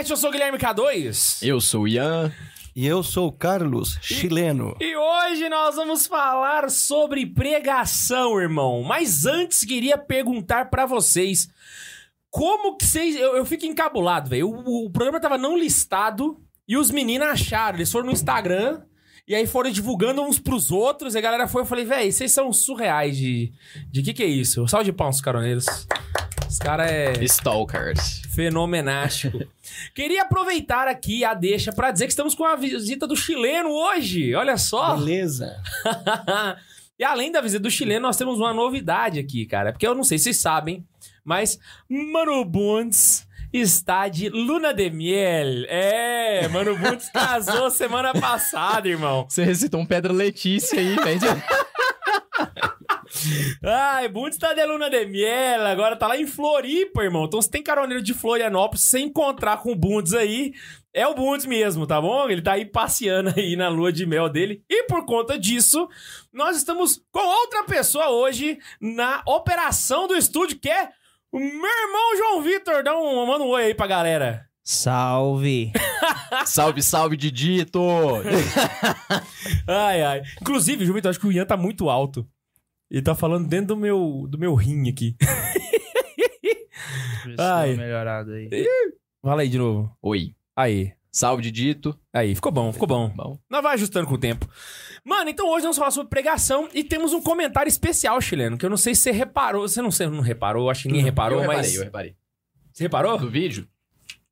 internet, eu sou o Guilherme K2. Eu sou o Ian. E eu sou o Carlos, chileno. E hoje nós vamos falar sobre pregação, irmão. Mas antes queria perguntar pra vocês como que vocês. Eu, eu fico encabulado, velho. O, o programa tava não listado e os meninos acharam. Eles foram no Instagram e aí foram divulgando uns pros outros. E a galera foi. Eu falei, velho, vocês são surreais de. De que que é isso? Salve de palmas, caroneiros. Os caras é Stalkers. fenomenástico. Queria aproveitar aqui a deixa pra dizer que estamos com a visita do chileno hoje. Olha só. Beleza. e além da visita do chileno, nós temos uma novidade aqui, cara. Porque eu não sei se vocês sabem, mas Mano Bundes está de luna de miel. É, Mano Bundes casou semana passada, irmão. Você recitou um Pedra Letícia aí, velho. Ai, Bundes tá de luna de miel, agora tá lá em Floripa, irmão. Então se tem caroneiro de Florianópolis, se encontrar com o Bundes aí, é o Bundes mesmo, tá bom? Ele tá aí passeando aí na lua de mel dele. E por conta disso, nós estamos com outra pessoa hoje na operação do estúdio, que é o meu irmão João Vitor. Dá um, manda um oi aí pra galera. Salve! salve, salve, Didito! Ai, ai. Inclusive, João Vitor, acho que o Ian tá muito alto. Ele tá falando dentro do meu, do meu rim aqui. Ai. melhorada aí. Fala aí de novo. Oi. Aí. Salve, Didito. Aí, ficou bom, ficou bom. Bom. Nós vai ajustando com o tempo. Mano, então hoje vamos falar sobre pregação e temos um comentário especial chileno, que eu não sei se você reparou. Você não, sei, não reparou, acho que ninguém reparou, eu reparei, mas. eu reparei. Você reparou? Do vídeo?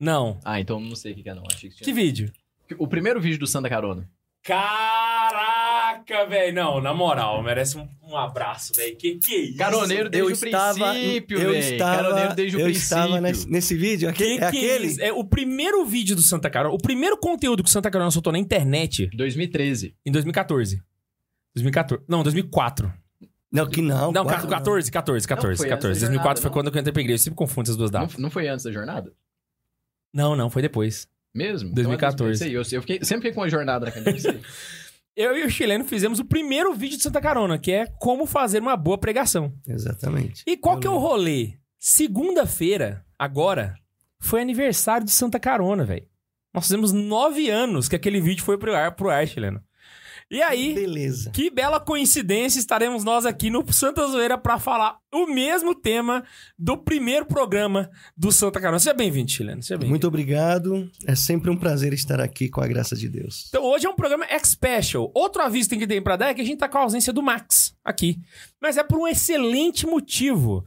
Não. Ah, então não sei o que que é não. Achei que Que tinha. vídeo? O primeiro vídeo do Santa Carona. Caraca, velho. Não, na moral, merece um, um abraço, velho. Que que é isso? Caroneiro desde eu o estava, princípio, eu estava, Caroneiro desde o eu princípio. estava nesse, nesse vídeo. Que Aquele, que é é aquele? isso? É o primeiro vídeo do Santa Carona, o primeiro conteúdo que o Santa Carona soltou na internet 2013. em 2014. 2014. Não, 2004. Não, que não. Não, quatro 14, 14, 14, Não, foi 14. antes da 2004 foi jornada, quando eu entrei pra igreja. Eu sempre confundo essas duas Não, datas. não foi antes da jornada? Não, não, foi depois. Mesmo? 2014. Então é 2013. Eu, eu fiquei, sempre fiquei com uma jornada na cabeça. Eu e o chileno fizemos o primeiro vídeo de Santa Carona, que é como fazer uma boa pregação. Exatamente. E qual Eu que é o lembro. rolê? Segunda-feira, agora, foi aniversário de Santa Carona, velho. Nós fizemos nove anos que aquele vídeo foi pro ar, pro ar, chileno. E aí, Beleza. que bela coincidência, estaremos nós aqui no Santa Zoeira pra falar o mesmo tema do primeiro programa do Santa Carona. Seja bem-vindo, chileno. Seja bem-vindo. Muito obrigado. É sempre um prazer estar aqui com a graça de Deus. Então hoje é um programa X-Special. Outro aviso que tem pra dar é que a gente tá com a ausência do Max aqui. Mas é por um excelente motivo.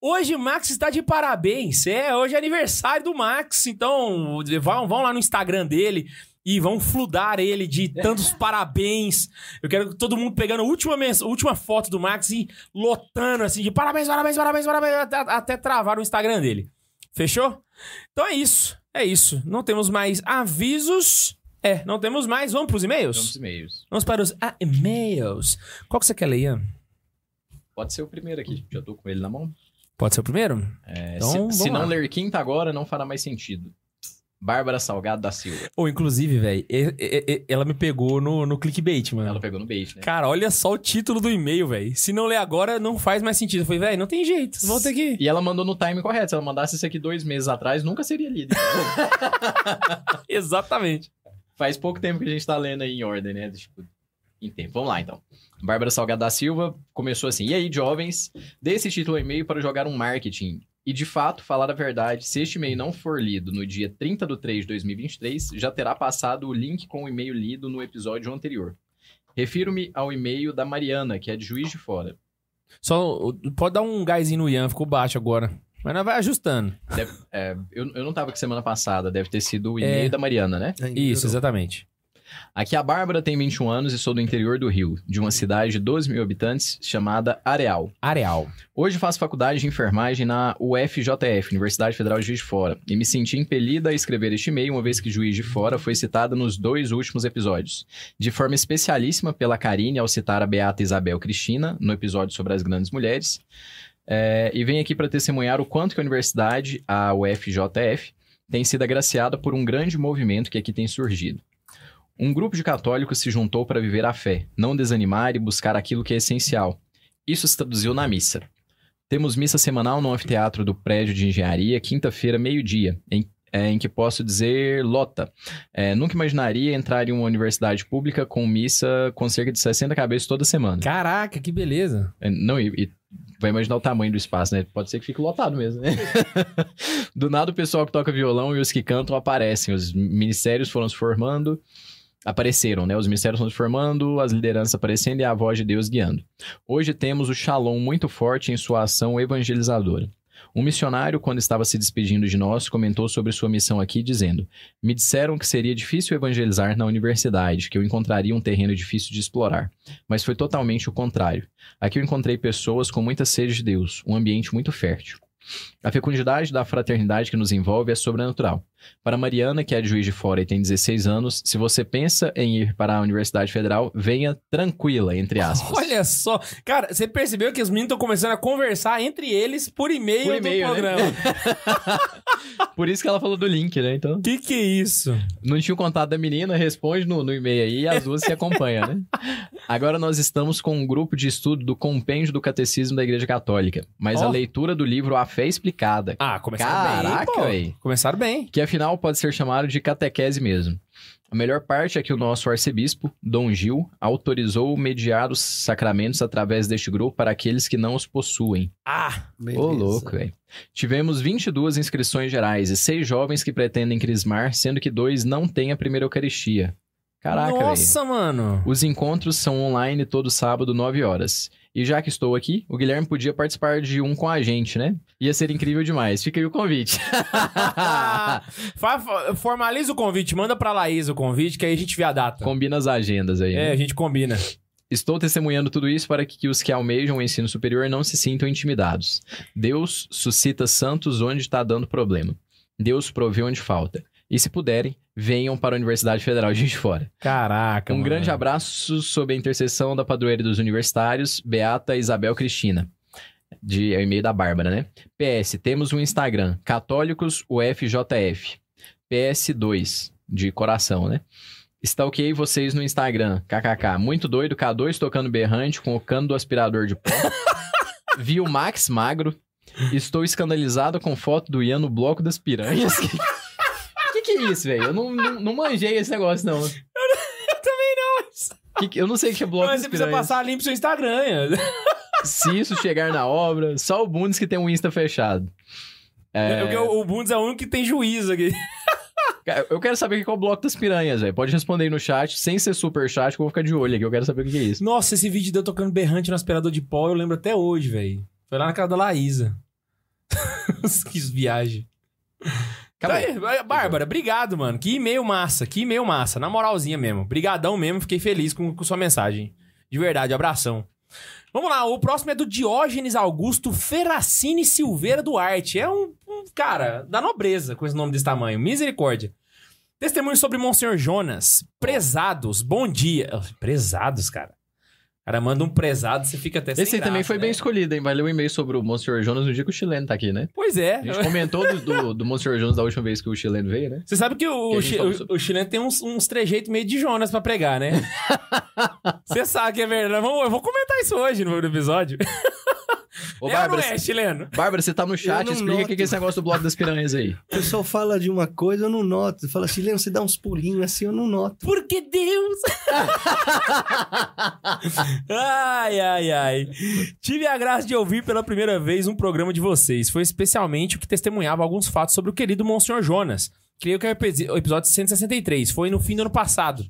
Hoje o Max está de parabéns. É, hoje é aniversário do Max. Então vão, vão lá no Instagram dele e vão fludar ele de tantos parabéns. Eu quero que todo mundo pegando a última, mens- a última foto do Max e lotando assim de parabéns, parabéns, parabéns, parabéns, até, até travar o Instagram dele. Fechou? Então é isso. É isso. Não temos mais avisos. É, não temos mais. Vamos pros e-mails? Vamos e-mails. Vamos para os ah, e-mails. Qual que você quer ler, Ian? Pode ser o primeiro aqui. Já tô com ele na mão. Pode ser o primeiro? É, Então, se se não ler quinta agora, não fará mais sentido. Bárbara Salgado da Silva. Ou, inclusive, velho, ela me pegou no, no clickbait, mano. Ela pegou no bait, né? Cara, olha só o título do e-mail, velho. Se não ler agora, não faz mais sentido. Eu falei, velho, não tem jeito. Vou ter que. E ela mandou no time correto. Se ela mandasse isso aqui dois meses atrás, nunca seria lido. Exatamente. Faz pouco tempo que a gente tá lendo aí em ordem, né? Tipo, em tempo. Vamos lá, então. Bárbara Salgado da Silva começou assim. E aí, jovens, dê esse título e-mail para jogar um marketing. E, de fato, falar a verdade, se este e-mail não for lido no dia 30 de 3 de 2023, já terá passado o link com o e-mail lido no episódio anterior. Refiro-me ao e-mail da Mariana, que é de Juiz de Fora. Só pode dar um gásinho no Ian, ficou baixo agora. Mas nós vai ajustando. Deve- é, eu, eu não tava aqui semana passada, deve ter sido o e-mail É. da Mariana, né? Ainda Isso, exatamente. Aqui a Bárbara tem 21 anos e sou do interior do Rio, de uma cidade de 12 mil habitantes chamada Areal. Areal. Hoje faço faculdade de enfermagem na UFJF, Universidade Federal de Juiz de Fora, e me senti impelida a escrever este e-mail, uma vez que Juiz de Fora foi citada nos dois últimos episódios. De forma especialíssima pela Karine ao citar a Beata Isabel Cristina, no episódio sobre as grandes mulheres. É, e venho aqui para testemunhar o quanto que a universidade, a UFJF, tem sido agraciada por um grande movimento que aqui tem surgido. Um grupo de católicos se juntou para viver a fé, não desanimar e buscar aquilo que é essencial. Isso se traduziu na missa. Temos missa semanal no anfiteatro do prédio de engenharia, quinta-feira, meio-dia, em, é, em que posso dizer lota. É, nunca imaginaria entrar em uma universidade pública com missa com cerca de 60 cabeças toda semana. Caraca, que beleza. É, Não, e, e vai imaginar o tamanho do espaço, né? Pode ser que fique lotado mesmo, né? do nada o pessoal que toca violão e os que cantam aparecem. Os ministérios foram se formando, apareceram, né? Os ministérios foram se formando, as lideranças aparecendo e a voz de Deus guiando. Hoje temos o Shalom muito forte em sua ação evangelizadora. Um missionário, quando estava se despedindo de nós, comentou sobre sua missão aqui, dizendo: Me disseram que seria difícil evangelizar na universidade, que eu encontraria um terreno difícil de explorar. Mas foi totalmente o contrário. Aqui eu encontrei pessoas com muita sede de Deus, um ambiente muito fértil. A fecundidade da fraternidade que nos envolve é sobrenatural. Para Mariana, que é de Juiz de Fora e tem 16 anos, se você pensa em ir para a Universidade Federal, venha tranquila, entre aspas. Olha só. Cara, você percebeu que os meninos estão começando a conversar entre eles por e-mail Por do né? programa. Por isso que ela falou do link, né? Então, Que que é isso? não tinha o contato da menina, responde no, no e-mail aí e as duas se acompanham, né? Agora nós estamos com um grupo de estudo do Compêndio do Catecismo da Igreja Católica, mas Ó. a leitura do livro A Fé Explicada, Ah, começaram Caraca, bem, véi. Começaram bem. que afinal pode ser chamado de catequese mesmo. A melhor parte é que o nosso arcebispo, Dom Gil, autorizou mediar os sacramentos através deste grupo para aqueles que não os possuem. Ah, Beleza. Ô, louco, velho. Tivemos 22 inscrições gerais e seis jovens que pretendem crismar, sendo que dois não têm a primeira Eucaristia. Caraca, velho. nossa, mano. Os encontros são online todo sábado, 9 horas. E já que estou aqui, o Guilherme podia participar de um com a gente, né? Ia ser incrível demais. Fica aí o convite. Formaliza o convite, manda pra Laís o convite, que aí a gente vê a data. Combina as agendas aí. né? É, a gente combina. Estou testemunhando tudo isso para que os que almejam o ensino superior não se sintam intimidados. Deus suscita santos onde está dando problema. Deus provê onde falta. E se puderem, venham para a Universidade Federal de Juiz de Fora. Caraca, Um mano. grande abraço sob a intercessão da padroeira dos universitários, Beata Isabel Cristina. De é o e-mail da Bárbara, né? PS, temos um Instagram, Católicos UFJF. PS2, de coração, né? Stalkeei vocês no Instagram, kkk. Muito doido, K2 tocando berrante com o cano do aspirador de pó. Vi o Max magro. Estou escandalizado com foto do Ian no bloco das piranhas. que, é isso, velho? Eu não, não, não manjei esse negócio, não. Também não. Que que- eu não sei o que é bloco Mas você precisa passar limpo seu Instagram. né? Se isso chegar na obra, só o Bundes que tem um Insta fechado. É, Porque o, o Bundes é o único que tem juízo aqui. Eu quero saber o que é o bloco das piranhas, velho. Pode responder aí no chat, sem ser super chat, que eu vou ficar de olho aqui. Eu quero saber o que é isso. Nossa, esse vídeo de eu tocando berrante no aspirador de pó, eu lembro até hoje, velho. Foi lá na casa da Laísa. que viagem. Tá aí, Bárbara, obrigado, mano. Que e-mail massa, que e-mail massa. Na moralzinha mesmo. Brigadão mesmo, fiquei feliz com, com sua mensagem. De verdade, abração. Vamos lá, o próximo é do Diógenes Augusto Ferracini Silveira Duarte. É um, um cara da nobreza com esse nome desse tamanho. Misericórdia. Testemunho sobre Monsenhor Jonas. Prezados, bom dia. Prezados, cara. Cara manda um prezado, você fica até sem Esse aí também foi né? bem escolhido, hein? Vai ler o e-mail sobre o Monsenhor Jonas no dia que o chileno tá aqui, né? Pois é. A gente comentou do, do, do Jonas da última vez que o chileno veio, né? Você sabe que o, Que o, sobre- o chileno tem uns, uns trejeitos meio de Jonas pra pregar, né? Você sabe que é verdade. Eu vou comentar isso hoje no episódio. Ô, é Bárbara, ou não é, chileno? Bárbara, você tá no chat, explica o que que é esse negócio do bloco das piranhas aí. O pessoal fala de uma coisa, eu não noto. Fala, chileno, você dá uns pulinhos assim, eu não noto. Porque Deus! ai, ai, ai. Tive a graça de ouvir pela primeira vez um programa de vocês. Foi especialmente o que testemunhava alguns fatos sobre o querido Monsenhor Jonas. Creio que é o episódio 163. Foi no fim do ano passado.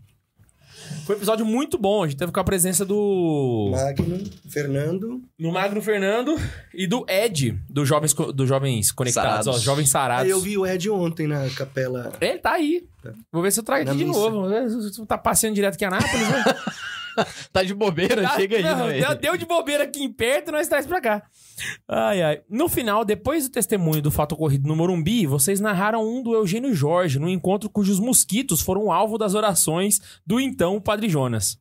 Foi um episódio muito bom. A gente teve com a presença do. Magno, Fernando. No Magno Fernando e do Ed, do Jovens, do Jovens Conectados, Sarados. ó, Jovens Sarados. Eu vi o Ed ontem na capela. Ele tá aí. Vou ver se eu trago Na aqui de missa. novo. Ver se Tá passeando direto aqui em Anápolis, né? Tá de bobeira, Tá- chega aí, não, deu, deu de bobeira aqui em perto e nós traz pra cá. Ai, ai. No final, depois do testemunho do fato ocorrido no Morumbi, vocês narraram um do Eugênio Jorge, num encontro cujos mosquitos foram alvo das orações do então Padre Jonas.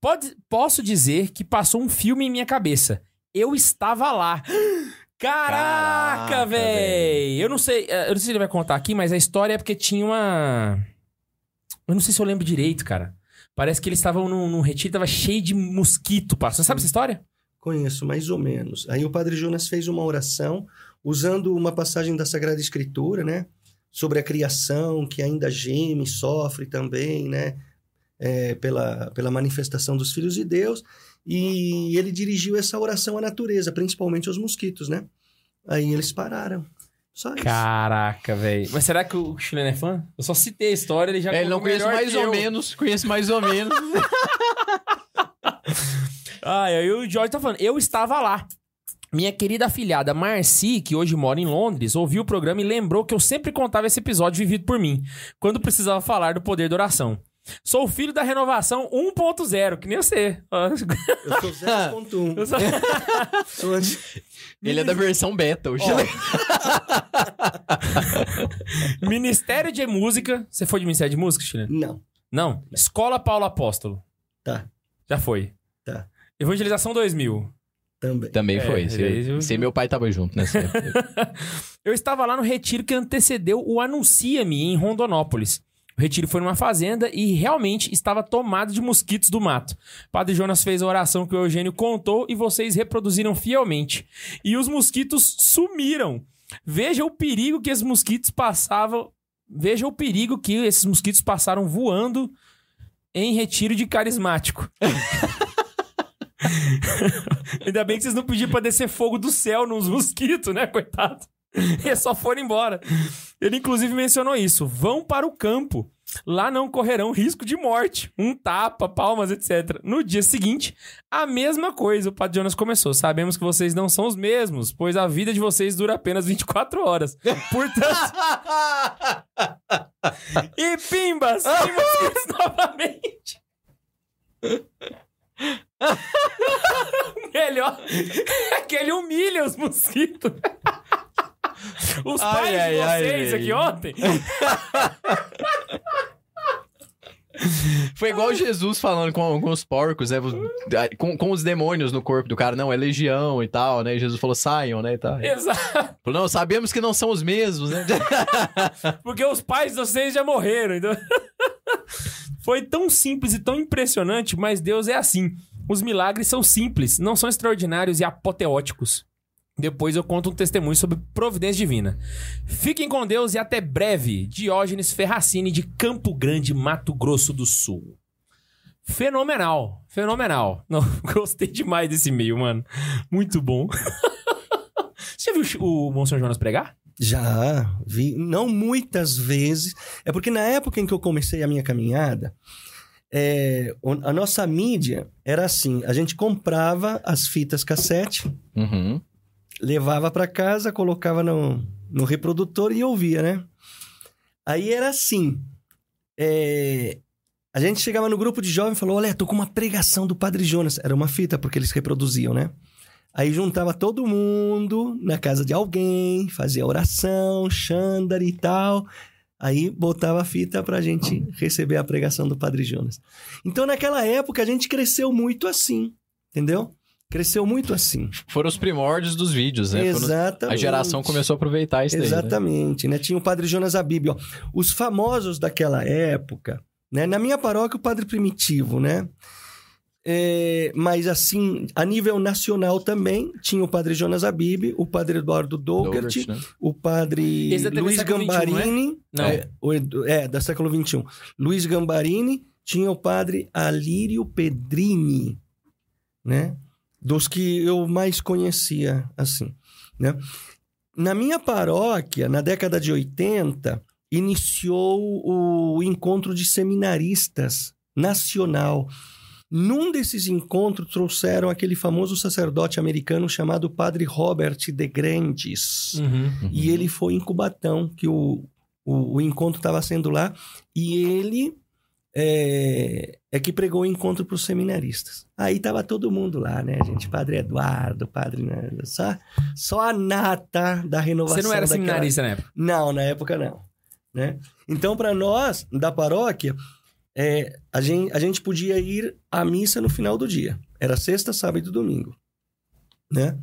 Pode, posso dizer que passou um filme em minha cabeça. Eu estava lá. Caraca, Caraca, véi! Eu não sei, eh, eu não sei se ele vai contar aqui, mas a história é porque tinha uma. Eu não sei se eu lembro direito, cara. Parece que eles estavam num, num retiro, tava cheio de mosquito, parça. Você sabe essa história? Conheço, mais ou menos. Aí o Padre Jonas fez uma oração usando uma passagem da Sagrada Escritura, né? sobre a criação, que ainda geme, sofre também, né? É, pela, pela manifestação dos filhos de Deus. E ele dirigiu essa oração à natureza, principalmente aos mosquitos, né? Aí eles pararam. Só isso. Caraca, velho. Mas será que o chileno é fã? Eu só citei a história, ele já É, ele não conhece mais ou eu. menos, conhece mais ou menos. Ah, e aí o George tá falando, eu estava lá. Minha querida afilhada Marci, que hoje mora em Londres, ouviu o programa e lembrou que eu sempre contava esse episódio vivido por mim, quando precisava falar do poder da oração. Sou o filho da renovação 1.0, que nem você. Eu sou 0.1. Eu sou- Sou ele é da versão beta, o chileno. Ministério de Música. Você foi de Ministério de Música, Chileno? Não, Não. Escola Paulo Apóstolo. tá, Já foi. Tá. Evangelização 2000. também. Também É, foi. é, Você, eu- você e meu pai tava junto nessa época. Eu estava lá no retiro que antecedeu o Anuncia-me em Rondonópolis. O retiro foi numa fazenda e realmente estava tomado de mosquitos do mato. Padre Jonas fez a oração que o Eugênio contou e vocês reproduziram fielmente. E os mosquitos sumiram. Veja o perigo que esses mosquitos passavam. Veja o perigo que esses mosquitos passaram voando em retiro de carismático. Ainda bem que vocês não pediram pra descer fogo do céu nos mosquitos, né, coitado? E só foram embora. Ele, inclusive, mencionou isso. Vão para o campo. Lá não correrão risco de morte. Um tapa, palmas, etc. No dia seguinte, a mesma coisa. O Padre Jonas começou. Sabemos que vocês não são os mesmos, pois a vida de vocês dura apenas 24 horas. Portanto. e pimbas! Sem mosquitos novamente. Melhor é que ele humilha os mosquitos. Os Ai, pais ai, de vocês ai. aqui ontem. Foi igual Jesus falando com, com os porcos, né? Com, com os demônios no corpo do cara. Não, é legião e tal, né? E Jesus falou, saiam, né? E tal. Exato. Falou, não, sabemos que não são os mesmos, né? Porque os pais de vocês já morreram. Então... Foi tão simples e tão impressionante, mas Deus é assim. Os milagres são simples, não são extraordinários e apoteóticos. Depois eu conto um testemunho sobre providência divina. Fiquem com Deus e até breve. Diógenes Ferracini, de Campo Grande, Mato Grosso do Sul. Fenomenal, fenomenal. Não, gostei demais desse e-mail, mano. Muito bom. Você já viu o Monsenhor Jonas pregar? Já vi, não muitas vezes. É porque na época em que eu comecei a minha caminhada, é, a nossa mídia era assim: a gente comprava as fitas cassete, Uhum. Levava para casa, colocava no, no reprodutor e ouvia, né? Aí era assim: é, a gente chegava no grupo de jovens e falou: Olha, tô com uma pregação do Padre Jonas. Era uma fita, porque eles reproduziam, né? Aí juntava todo mundo na casa de alguém, fazia oração, xandar e tal. Aí botava a fita pra gente receber a pregação do Padre Jonas. Então, naquela época, a gente cresceu muito assim, entendeu? Cresceu muito assim. Foram os primórdios dos vídeos, né? Foram- Exatamente. A geração começou a aproveitar isso daí, né? Exatamente, né? Tinha o Padre Jonas Abib, ó. Os famosos daquela época, né? Na minha paróquia, o Padre Primitivo, né? É, mas assim, a nível nacional também, tinha o Padre Jonas Abib, o Padre Eduardo Dougert, né? o Padre TV Luiz XXI, Gambarini, Não. é, o Edu- é, da século XXI. Luiz Gambarini, tinha o Padre Alírio Pedrini, né? Dos que eu mais conhecia, assim, né? Na minha paróquia, na década de 80, iniciou o encontro de seminaristas nacional. Num desses encontros, trouxeram aquele famoso sacerdote americano chamado Padre Robert de Grandes. Uhum. E ele foi em Cubatão, que o, o, o encontro estava sendo lá, e ele é, é que pregou o encontro para os seminaristas. Aí tava todo mundo lá, né, gente? Padre Eduardo, Padre... né, Só, só a nata da renovação Você não era daquela- seminarista na época? Não, na época não. Né? Então, para nós, da paróquia, é, a, gente, a gente podia ir à missa no final do dia. Era sexta, sábado e domingo. Né?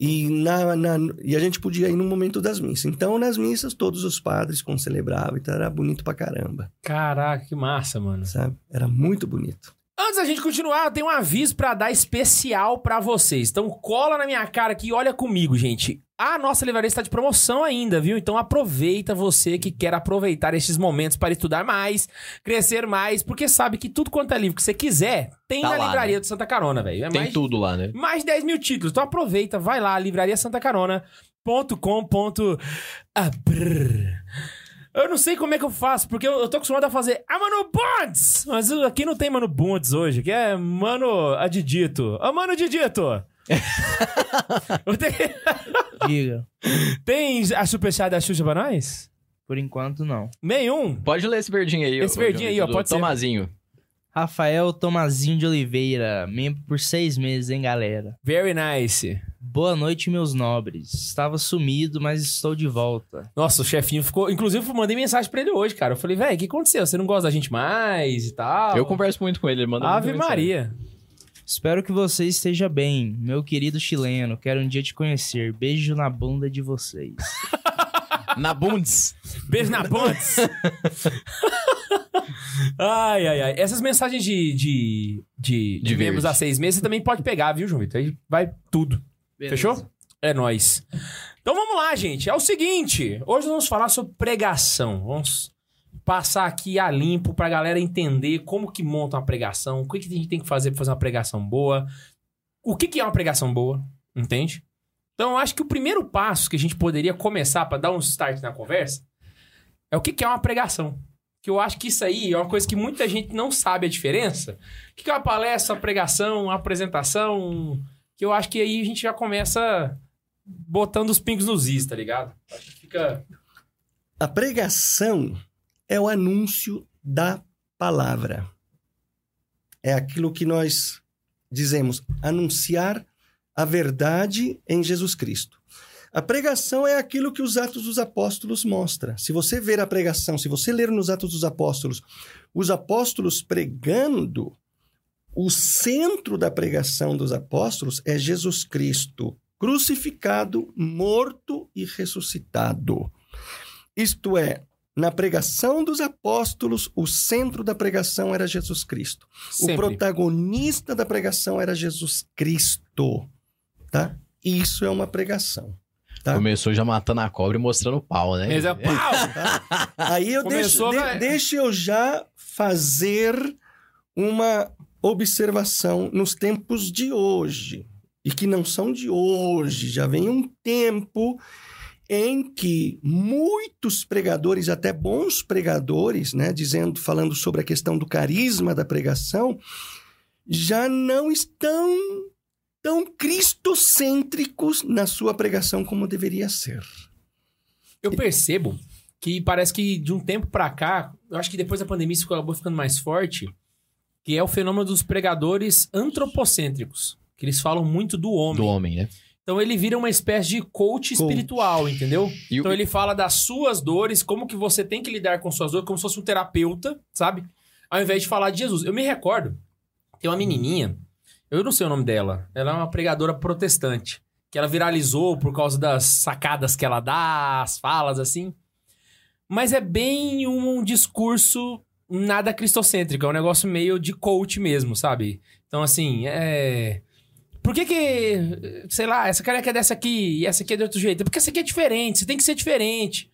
E, na, na- e a gente podia ir no momento das missas. Então, nas missas, todos os padres concelebravam. Então, era bonito pra caramba, Caraca, que massa, mano. sabe? Era muito bonito. Antes da gente continuar, eu tenho um aviso pra dar especial pra vocês. Então cola na minha cara aqui e olha comigo, gente. A nossa livraria está de promoção ainda, viu? Então aproveita você que quer aproveitar esses momentos para estudar mais, crescer mais, porque sabe que tudo quanto é livro que você quiser tem Tá na lá, livraria né? do Santa Carona, velho. É Tem mais, tudo lá, né? mais de 10 mil títulos. Então aproveita, vai lá, livrariasantacarona.com.br. Eu não sei como é que eu faço, porque eu, eu tô acostumado a fazer Ah, Mano Bundes! Mas uh, aqui não tem Mano Bundes hoje, que é Mano Adidito. Ah, Mano Didito! Diga. tem a superchat da Xuxa pra nós? Por enquanto, não. Nenhum. Pode ler esse verdinho aí. Esse verdinho aí, ó, pode do ser. Tomazinho. Rafael Tomazinho de Oliveira, membro por seis meses, hein, galera? Very nice. Boa noite, meus nobres. Estava sumido, mas estou de volta. Nossa, o chefinho ficou. Inclusive, eu mandei mensagem pra ele hoje, cara. Eu falei, velho, o que aconteceu? Você não gosta da gente mais e tal? Eu converso muito com ele, ele manda Ave mensagem. Espero que você esteja bem, meu querido chileno. Quero um dia te conhecer. Beijo na bunda de vocês. Na Bundes. Beijo na Pontes. ai, ai, ai. Essas mensagens de, de, de, de De membros há seis meses você também pode pegar, viu, João Vitor? Aí vai tudo. Fechou? É nóis. Então vamos lá, gente. É o seguinte. Hoje nós vamos falar sobre pregação. Vamos passar aqui a limpo pra galera entender como que monta uma pregação, o que, que a gente tem que fazer pra fazer uma pregação boa, o que, que é uma pregação boa, entende? Então eu acho que o primeiro passo que a gente poderia começar pra dar um start na conversa é o que, que é uma pregação. Que eu acho que isso aí é uma coisa que muita gente não sabe a diferença. O que, que é uma palestra, uma pregação, uma apresentação, que eu acho que aí a gente já começa botando os pingos nos is, tá ligado? Acho que fica. A pregação é o anúncio da palavra. É aquilo que nós dizemos, anunciar a verdade em Jesus Cristo. A pregação é aquilo que os Atos dos Apóstolos mostra. Se você ver a pregação, se você ler nos Atos dos Apóstolos, os apóstolos pregando, o centro da pregação dos apóstolos é Jesus Cristo, crucificado, morto e ressuscitado. Isto é, na pregação dos apóstolos, o centro da pregação era Jesus Cristo. O Sempre. protagonista da pregação era Jesus Cristo, tá? Isso é uma pregação. Tá? Começou já matando a cobra e mostrando o pau, né? Mas é pau! Aí eu deixo, de- vai. deixa eu já fazer uma observação nos tempos de hoje, e que não são de hoje, já vem um tempo em que muitos pregadores, até bons pregadores, né, dizendo, falando sobre a questão do carisma da pregação, já não estão tão cristocêntricos na sua pregação como deveria ser. Eu percebo que parece que de um tempo pra cá, eu acho que depois da pandemia isso acabou ficando mais forte, que é o fenômeno dos pregadores antropocêntricos, que eles falam muito do homem. Do homem, né? Então ele vira uma espécie de coach, espiritual, entendeu? E o- Então ele fala das suas dores, como que você tem que lidar com suas dores, como se fosse um terapeuta, sabe? Ao invés de falar de Jesus. Eu me recordo, tem uma menininha, eu não sei o nome dela, ela é uma pregadora protestante, que ela viralizou por causa das sacadas que ela dá, as falas assim. Mas é bem um discurso nada cristocêntrico, é um negócio meio de coach mesmo, sabe? Então assim, é por que que, sei lá, essa careca é dessa aqui e essa aqui é de outro jeito? Porque essa aqui é diferente, você tem que ser diferente.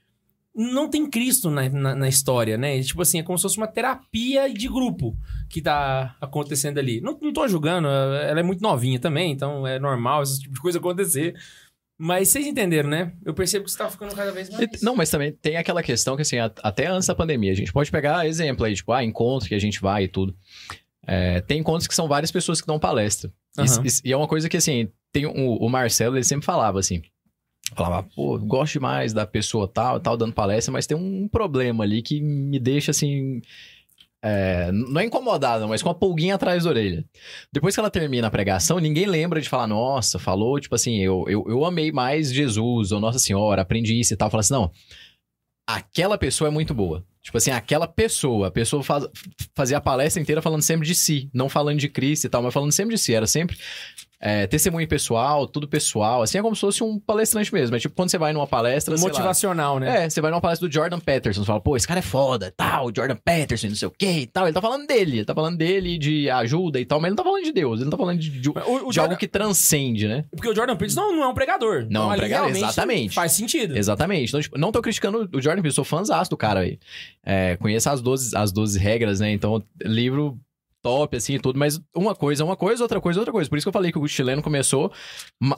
Não tem Cristo na, na, na história, né? Tipo assim, é como se fosse uma terapia de grupo que tá acontecendo ali. Não, não tô julgando, ela é muito novinha também, então é normal esse tipo de coisa acontecer. Mas vocês entenderam, né? Eu percebo que você tá ficando cada vez mais... Não, mas também tem aquela questão que, assim, até antes da pandemia, a gente pode pegar exemplo aí, tipo, ah, encontro que a gente vai e tudo. É, tem encontros que são várias pessoas que dão palestra. E- Aham. E, e é uma coisa que, assim, tem o, o Marcelo, ele sempre falava assim. Falava, pô, gosto demais da pessoa tal, tal, dando palestra, mas tem um problema ali que me deixa assim. é, não é incomodado, mas com uma pulguinha atrás da orelha. Depois que ela termina a pregação, ninguém lembra de falar, nossa, falou, tipo assim, eu, eu, eu amei mais Jesus, ou Nossa Senhora, aprendi isso e tal. Fala assim, não, aquela pessoa é muito boa. Tipo assim, aquela pessoa, a pessoa faz, fazia a palestra inteira falando sempre de si, não falando de Cristo e tal, mas falando sempre de si. Era sempre é, testemunho pessoal, tudo pessoal. Assim, é como se fosse um palestrante mesmo. É tipo quando você vai numa palestra, sei lá, Motivacional, né? É, você vai numa palestra do Jordan Peterson, você fala, pô, esse cara é foda, tal, Jordan Peterson, não sei o que e tal. Ele tá falando dele, ele tá falando dele de ajuda e tal, mas ele não tá falando de Deus, ele não tá falando de, de, O, o de Jordan- algo que transcende, né? Porque o Jordan Peterson não, não é um pregador. Não é um pregador, exatamente. Faz sentido. Exatamente. Então, tipo, não tô criticando o Jordan Peterson, sou fãzaço do cara aí. É, conheço as 12, as 12 regras, né? Então, livro top, assim, e tudo, mas uma coisa é uma coisa, outra coisa é outra coisa. Por isso que eu falei que o chileno começou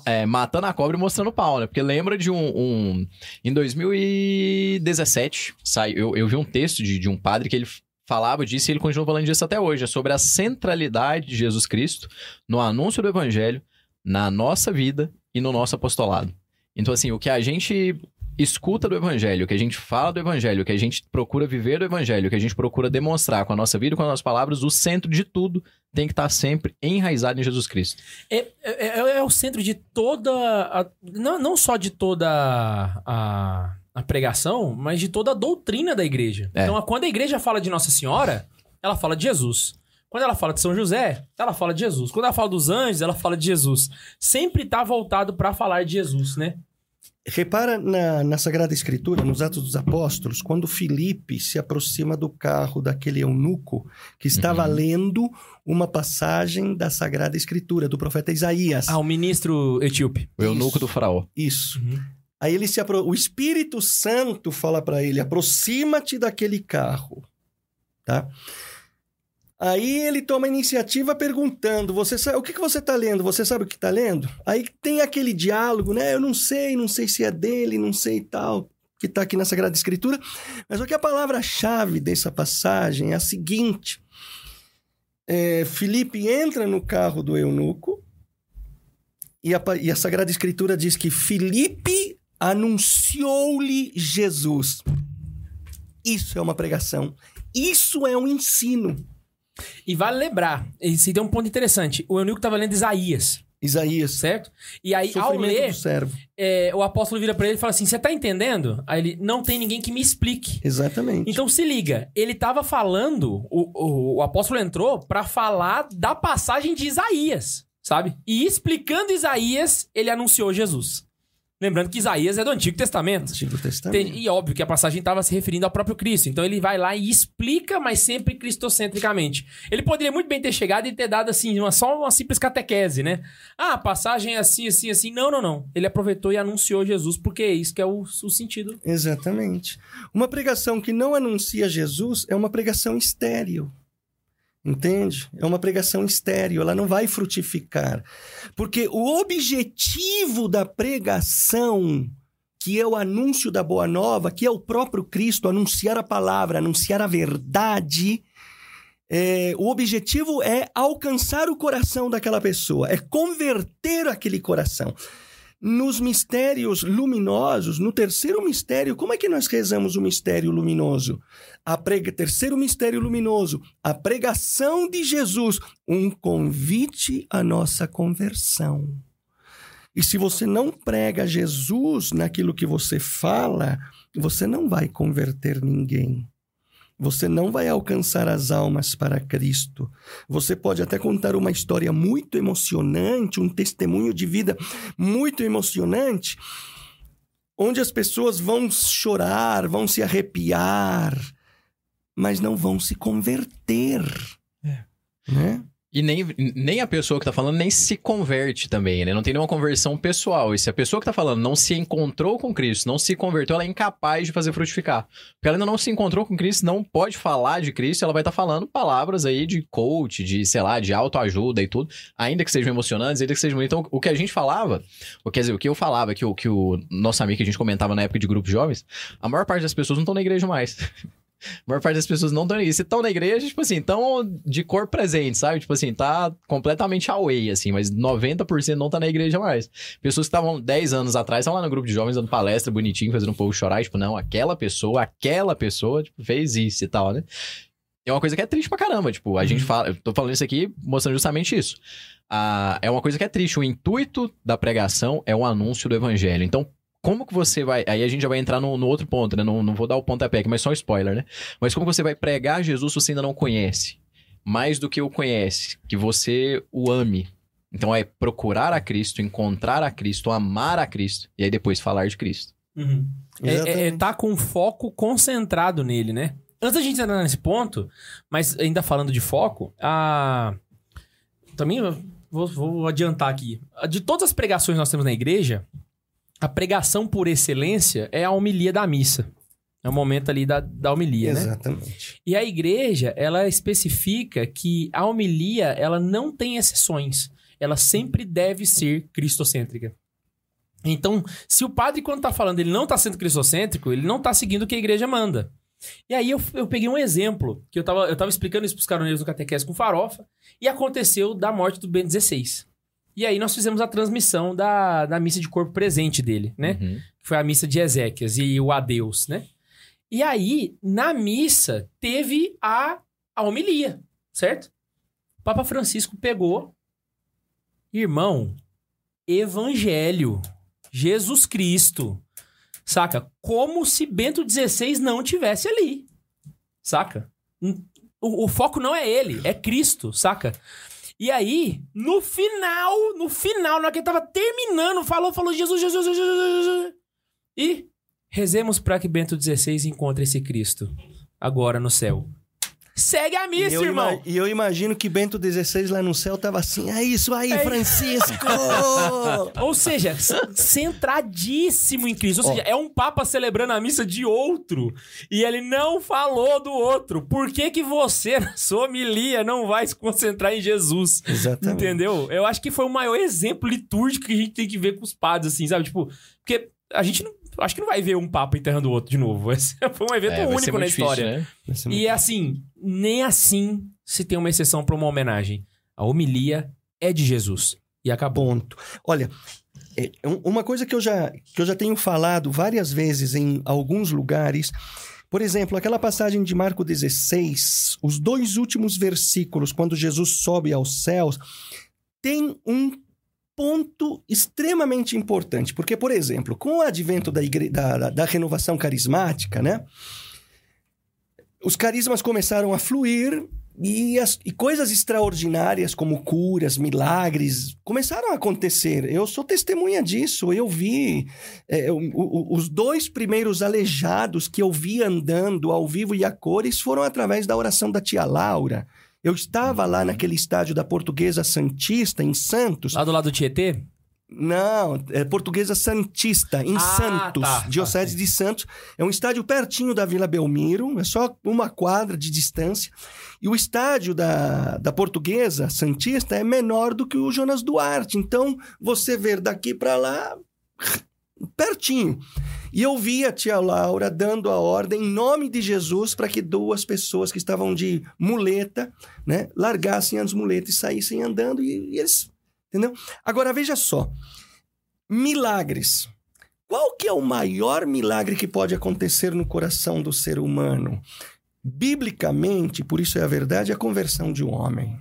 é, matando a cobra e mostrando pau, né? Porque lembra de um... um- em 2017, sai, eu, eu vi um texto de, de um padre que ele falava disso e ele continua falando disso até hoje, é sobre a centralidade de Jesus Cristo no anúncio do evangelho, na nossa vida e no nosso apostolado. Então, assim, o que a gente escuta do evangelho, o que a gente fala do evangelho, o que a gente procura viver do evangelho, o que a gente procura demonstrar com a nossa vida e com as nossas palavras, o centro de tudo tem que estar sempre enraizado em Jesus Cristo. É, é- é- é o centro de toda. a- não, não só de toda a, a pregação, mas de toda a doutrina da igreja. É. Então, quando a igreja fala de Nossa Senhora, ela fala de Jesus. Quando ela fala de São José, ela fala de Jesus. Quando ela fala dos anjos, ela fala de Jesus. Sempre tá voltado para falar de Jesus, né? Repara na, na Sagrada Escritura, nos Atos dos Apóstolos, quando Filipe se aproxima do carro daquele eunuco que estava Uhum. lendo uma passagem da Sagrada Escritura, do profeta Isaías. Ah, o ministro etíope. O eunuco Isso. do faraó. Isso. Uhum. Aí ele se apro... o Espírito Santo fala para ele: aproxima-te daquele carro, tá? Aí ele toma a iniciativa perguntando: você sabe o que, que você está lendo? Você sabe o que está lendo? Aí tem aquele diálogo, né? Eu não sei, não sei se é dele, não sei tal, que está aqui na Sagrada Escritura. Mas o que a palavra-chave dessa passagem é a seguinte: é, Filipe entra no carro do eunuco e a, e a Sagrada Escritura diz que Filipe anunciou-lhe Jesus. Isso é uma pregação. Isso é um ensino. E vale lembrar, esse tem um ponto interessante. O eunuco estava lendo Isaías, Isaías. certo? E aí, ao ler, é, o apóstolo vira pra ele e fala assim: Você tá entendendo? Aí ele: Não tem ninguém que me explique. Exatamente. Então se liga, ele tava falando, o, o, o apóstolo entrou pra falar da passagem de Isaías, sabe? E explicando Isaías, ele anunciou Jesus. Lembrando que Isaías é do Antigo Testamento. Antigo Testamento. E óbvio que a passagem estava se referindo ao próprio Cristo. Então ele vai lá e explica, mas sempre cristocentricamente. Ele poderia muito bem ter chegado e ter dado assim, uma, só uma simples catequese, né? Ah, a passagem é assim, assim, assim. Não, não, não. Ele aproveitou e anunciou Jesus, porque é isso que é o, o sentido. Exatamente. Uma pregação que não anuncia Jesus é uma pregação estéril. Entende? É uma pregação estéril, ela não vai frutificar. Porque o objetivo da pregação, que é o anúncio da boa nova, que é o próprio Cristo, anunciar a palavra, anunciar a verdade, é, o objetivo é alcançar o coração daquela pessoa, é converter aquele coração. Nos mistérios luminosos, no terceiro mistério, como é que nós rezamos o mistério luminoso? A prega... Terceiro mistério luminoso, a pregação de Jesus, um convite à nossa conversão. E se você não prega Jesus naquilo que você fala, você não vai converter ninguém. Você não vai alcançar as almas para Cristo. Você pode até contar uma história muito emocionante, um testemunho de vida muito emocionante, onde as pessoas vão chorar, vão se arrepiar, mas não vão se converter. Né? E nem, nem a pessoa que tá falando nem se converte também, né? Não tem nenhuma conversão pessoal. E se a pessoa que tá falando não se encontrou com Cristo, não se converteu, ela é incapaz de fazer frutificar. Porque ela ainda não se encontrou com Cristo, não pode falar de Cristo, ela vai estar falando palavras aí de coach, de, sei lá, de autoajuda e tudo, ainda que sejam emocionantes, ainda que sejam... Então, o que a gente falava, ou quer dizer, o que eu falava, que o, que o nosso amigo que a gente comentava na época de grupos jovens, a maior parte das pessoas não estão na igreja mais. A maior parte das pessoas não estão na igreja. Se estão na igreja, tipo assim, estão de cor presente, sabe? Tipo assim, tá completamente away, assim, mas 90% não tá na igreja mais. Pessoas que estavam 10 anos atrás, estavam lá no grupo de jovens dando palestra bonitinho, fazendo um povo chorar, e, tipo, não, aquela pessoa, aquela pessoa, tipo, fez isso e tal, né? É uma coisa que é triste pra caramba, tipo, a gente fala, eu tô falando isso aqui mostrando justamente isso. Ah, é uma coisa que é triste. O intuito da pregação é o anúncio do evangelho. Então, como que você vai. Aí a gente já vai entrar no, no outro ponto, né? Não, não vou dar o pontapé aqui, mas só um spoiler, né? Mas como você vai pregar Jesus se você ainda não conhece? Mais do que o conhece, que você o ame. Então é procurar a Cristo, encontrar a Cristo, amar a Cristo e aí depois falar de Cristo. Uhum. É, é, é, tá com foco concentrado nele, né? Antes da gente entrar nesse ponto, mas ainda falando de foco, a... também vou, vou adiantar aqui. De todas as pregações que nós temos na igreja, a pregação por excelência é a homilia da missa. É o momento ali da, da homilia, né? Exatamente. E a igreja, ela especifica que a homilia, ela não tem exceções. Ela sempre deve ser cristocêntrica. Então, se o padre, quando tá falando, ele não tá sendo cristocêntrico, ele não tá seguindo o que a igreja manda. E aí eu, eu peguei um exemplo, que eu tava, eu tava explicando isso pros caroneiros do Catequese com farofa, e aconteceu da morte do Bento XVI. E aí nós fizemos a transmissão da, da missa de corpo presente dele, né? Uhum. que foi a missa de Ezequias e o adeus, né? E aí, na missa, teve a, a homilia, certo? O Papa Francisco pegou, irmão, evangelho, Jesus Cristo, saca? Como se Bento XVI não tivesse ali, saca? O, o foco não é ele, é Cristo, saca? E aí, no final, no final, na hora que ele tava terminando, falou, falou Jesus, Jesus, Jesus, Jesus, Jesus. E rezemos para que Bento XVI encontre esse Cristo agora no céu. Segue a E missa, eu, irmão. ima- e eu imagino que Bento XVI lá no céu tava assim, é isso aí, É Francisco! Ou seja, centradíssimo em Cristo. Ou seja, é um papa celebrando a missa de outro. E ele não falou do outro. Por que que você, na sua homilia, não vai se concentrar em Jesus? Exatamente. Entendeu? Eu acho que foi o maior exemplo litúrgico que a gente tem que ver com os padres, assim, sabe? Tipo, porque a gente não... Acho que não vai ver um papa enterrando o outro de novo. Esse foi um evento É, vai ser único na muito difícil, história. né? Vai ser muito- E assim, nem assim se tem uma exceção para uma homenagem. A homilia é de Jesus. E acabou. Ponto. Olha, é, um- uma coisa que eu, já, que eu já tenho falado várias vezes em alguns lugares, por exemplo, aquela passagem de Marco 16, os dois últimos versículos, quando Jesus sobe aos céus, tem um ponto extremamente importante. Porque, por exemplo, com o advento da, igre- da, da- renovação carismática, né? Os carismas começaram a fluir e, as- e coisas extraordinárias, como curas, milagres, começaram a acontecer. Eu sou testemunha disso. Eu vi é, o- o- os dois primeiros aleijados que eu vi andando ao vivo e a cores foram através da oração da tia Laura. Eu estava lá naquele estádio da Portuguesa Santista, em Santos. Lá do lado do Tietê? Não, é Portuguesa Santista, em Ah, Santos, tá, tá, Diocese sim. de Santos. É um estádio pertinho da Vila Belmiro, é só uma quadra de distância. E o estádio da, da Portuguesa Santista é menor do que o Jonas Duarte. Então, você ver daqui para lá, pertinho. E eu vi a tia Laura dando a ordem em nome de Jesus para que duas pessoas que estavam de muleta, né, largassem as muletas e saíssem andando e, e eles, entendeu? Agora veja só, milagres. Qual que é o maior milagre que pode acontecer no coração do ser humano? Biblicamente, por isso é a verdade, é a conversão de um homem.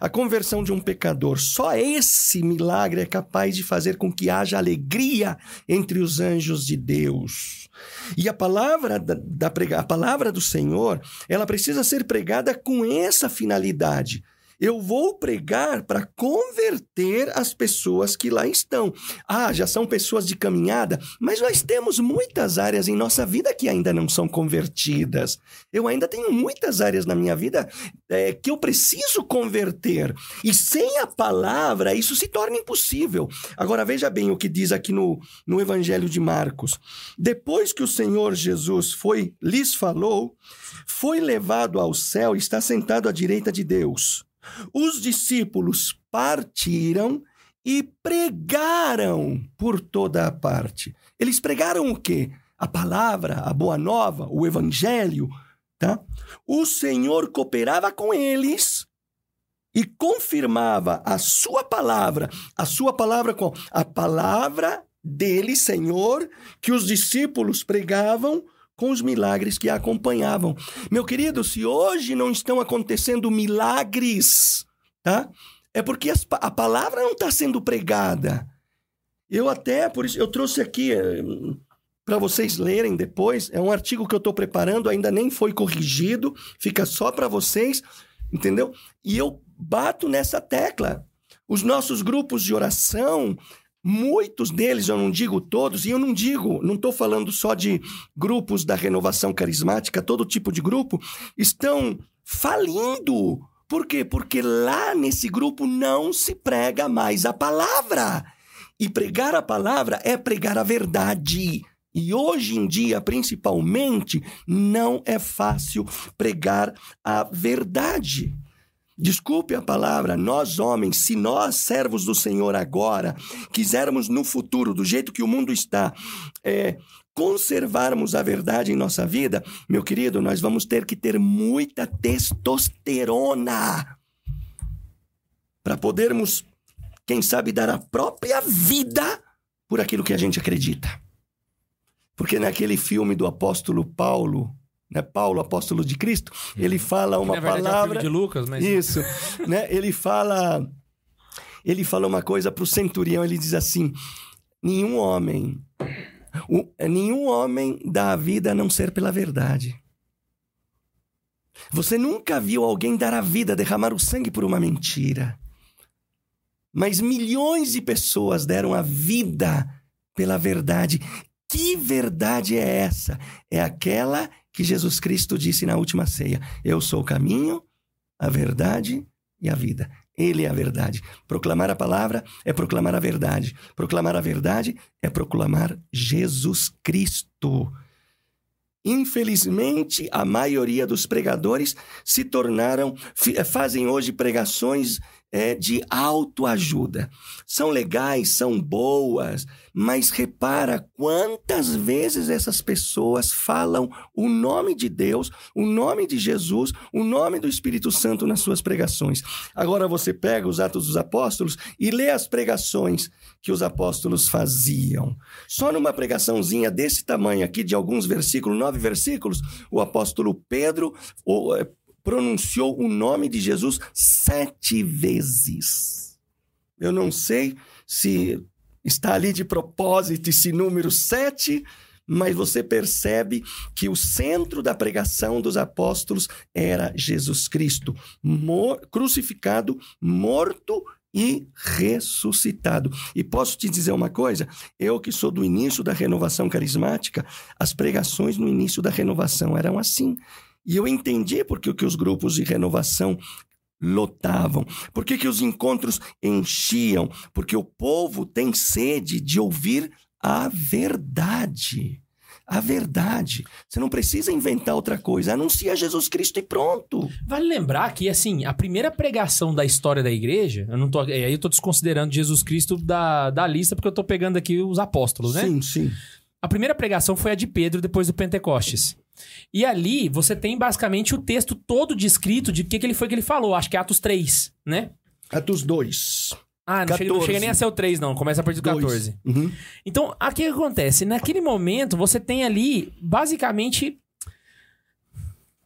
A conversão de um pecador. Só esse milagre é capaz de fazer com que haja alegria entre os anjos de Deus. E a palavra da, da prega, a palavra do Senhor, ela precisa ser pregada com essa finalidade. Eu vou pregar para converter as pessoas que lá estão. Ah, já são pessoas de caminhada, mas nós temos muitas áreas em nossa vida que ainda não são convertidas. Eu ainda tenho muitas áreas na minha vida é, que eu preciso converter. E sem a palavra, isso se torna impossível. Agora, veja bem o que diz aqui no, no Evangelho de Marcos. Depois que o Senhor Jesus foi, lhes falou, foi levado ao céu e está sentado à direita de Deus. Os discípulos partiram e pregaram por toda a parte. Eles pregaram o quê? A palavra, a boa nova, o evangelho, tá? O Senhor cooperava com eles e confirmava a sua palavra, a sua palavra com a palavra dele, Senhor, que os discípulos pregavam com os milagres que a acompanhavam. Meu querido, se hoje não estão acontecendo milagres, tá? É porque a palavra não está sendo pregada. Eu até, por isso, eu trouxe aqui para vocês lerem depois. É um artigo que eu estou preparando, ainda nem foi corrigido, fica só para vocês, entendeu? E eu bato nessa tecla. Os nossos grupos de oração, muitos deles, eu não digo todos, e eu não digo, não estou falando só de grupos da renovação carismática, todo tipo de grupo, estão falindo. Por quê? Porque lá nesse grupo não se prega mais a palavra. E pregar a palavra é pregar a verdade. E hoje em dia, principalmente, não é fácil pregar a verdade. Desculpe a palavra, nós homens, se nós, servos do Senhor agora, quisermos no futuro, do jeito que o mundo está, é, conservarmos a verdade em nossa vida, meu querido, nós vamos ter que ter muita testosterona para podermos, quem sabe, dar a própria vida por aquilo que a gente acredita. Porque naquele filme do apóstolo Paulo, né, Paulo, apóstolo de Cristo, ele fala uma verdade, palavra. É o filme de Lucas, mas... Isso, né? Ele fala, ele fala uma coisa para o centurião. Ele diz assim: nenhum homem, o, nenhum homem dá a vida a não ser pela verdade. Você nunca viu alguém dar a vida, derramar o sangue por uma mentira. Mas milhões de pessoas deram a vida pela verdade. Que verdade é essa? É aquela que Jesus Cristo disse na última ceia: Eu sou o caminho, a verdade e a vida. Ele é a verdade. Proclamar a palavra é proclamar a verdade. Proclamar a verdade é proclamar Jesus Cristo. Infelizmente, a maioria dos pregadores se tornaram, fazem hoje pregações é, de autoajuda. São legais, são boas, mas repara quantas vezes essas pessoas falam o nome de Deus, o nome de Jesus, o nome do Espírito Santo nas suas pregações. Agora você pega os Atos dos Apóstolos e lê as pregações que os apóstolos faziam. Só numa pregaçãozinha desse tamanho aqui, de alguns versículos, nove versículos, o apóstolo Pedro pronunciou o nome de Jesus sete vezes. Eu não sei se está ali de propósito esse número sete, mas você percebe que o centro da pregação dos apóstolos era Jesus Cristo, mor crucificado, morto e ressuscitado. E posso te dizer uma coisa? Eu que sou do início da renovação carismática, as pregações no início da renovação eram assim. E eu entendi porque que os grupos de renovação lotavam, por que, que os encontros enchiam, porque o povo tem sede de ouvir a verdade. A verdade. Você não precisa inventar outra coisa. Anuncia Jesus Cristo e pronto. Vale lembrar que, assim, a primeira pregação da história da igreja, eu não tô. Aí eu tô desconsiderando Jesus Cristo da, da lista, porque eu tô pegando aqui os apóstolos, né? Sim, sim. A primeira pregação foi a de Pedro depois do Pentecostes. E ali você tem basicamente o texto todo descrito de o que, que ele foi que ele falou. Acho que é Atos 3, né? Atos 2. Ah, não chega, não chega, nem a ser o 3, não. Começa a partir do 14. Uhum. Então, o que acontece? Naquele momento, você tem ali, basicamente,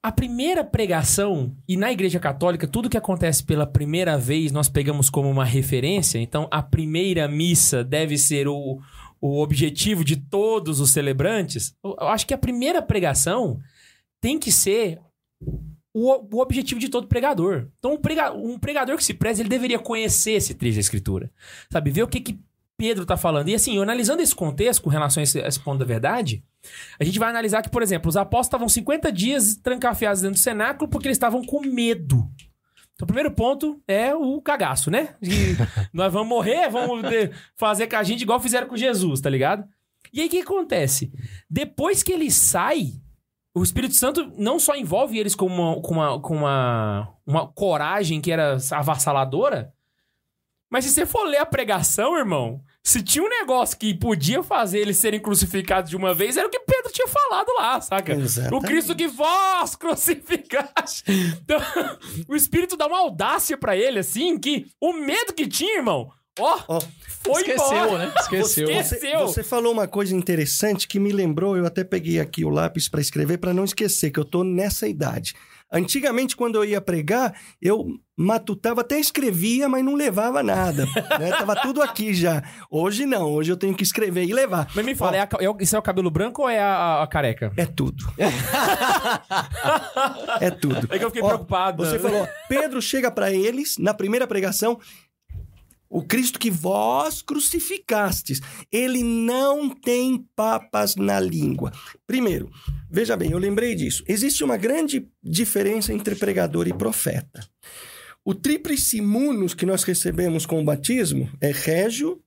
a primeira pregação, e na Igreja Católica, tudo que acontece pela primeira vez, nós pegamos como uma referência. Então, a primeira missa deve ser o, o objetivo de todos os celebrantes, eu acho que a primeira pregação tem que ser o, o objetivo de todo pregador. Então, um, prega, um pregador que se preza, ele deveria conhecer esse trecho da escritura. Sabe? Ver o que, que Pedro está falando. E assim, analisando esse contexto com relação a esse, a esse, ponto da verdade, a gente vai analisar que, por exemplo, os apóstolos estavam 50 dias trancafiados dentro do cenáculo porque eles estavam com medo. Então, o primeiro ponto é o cagaço, né? E nós vamos morrer, vamos fazer com a gente igual fizeram com Jesus, tá ligado? E aí o que acontece? Depois que ele sai, o Espírito Santo não só envolve eles com uma, com uma, com uma, uma coragem que era avassaladora, mas se você for ler a pregação, irmão, se tinha um negócio que podia fazer eles serem crucificados de uma vez, era o que Pedro tinha falado lá, saca? Exatamente. O Cristo que vós crucificaste. Então, o Espírito dá uma audácia para ele, assim, que o medo que tinha, irmão, ó, Ó, foi Esqueceu, embora. né? Esqueceu. Você- você falou uma coisa interessante que me lembrou, eu até peguei aqui o lápis para escrever para não esquecer que eu tô nessa idade. Antigamente, quando eu ia pregar, eu matutava, até escrevia, mas não levava nada. né? Tava tudo aqui já. Hoje não, hoje eu tenho que escrever e levar. Mas me fala, Ó, é a é o- isso é o cabelo branco ou é a, a careca? É tudo. é tudo. É que eu fiquei Ó, preocupado. Você falou, Pedro chega para eles na primeira pregação. O Cristo que vós crucificastes, ele não tem papas na língua. Primeiro, veja bem, eu lembrei disso. Existe uma grande diferença entre pregador e profeta. O tríplice munus que nós recebemos com o batismo é régio,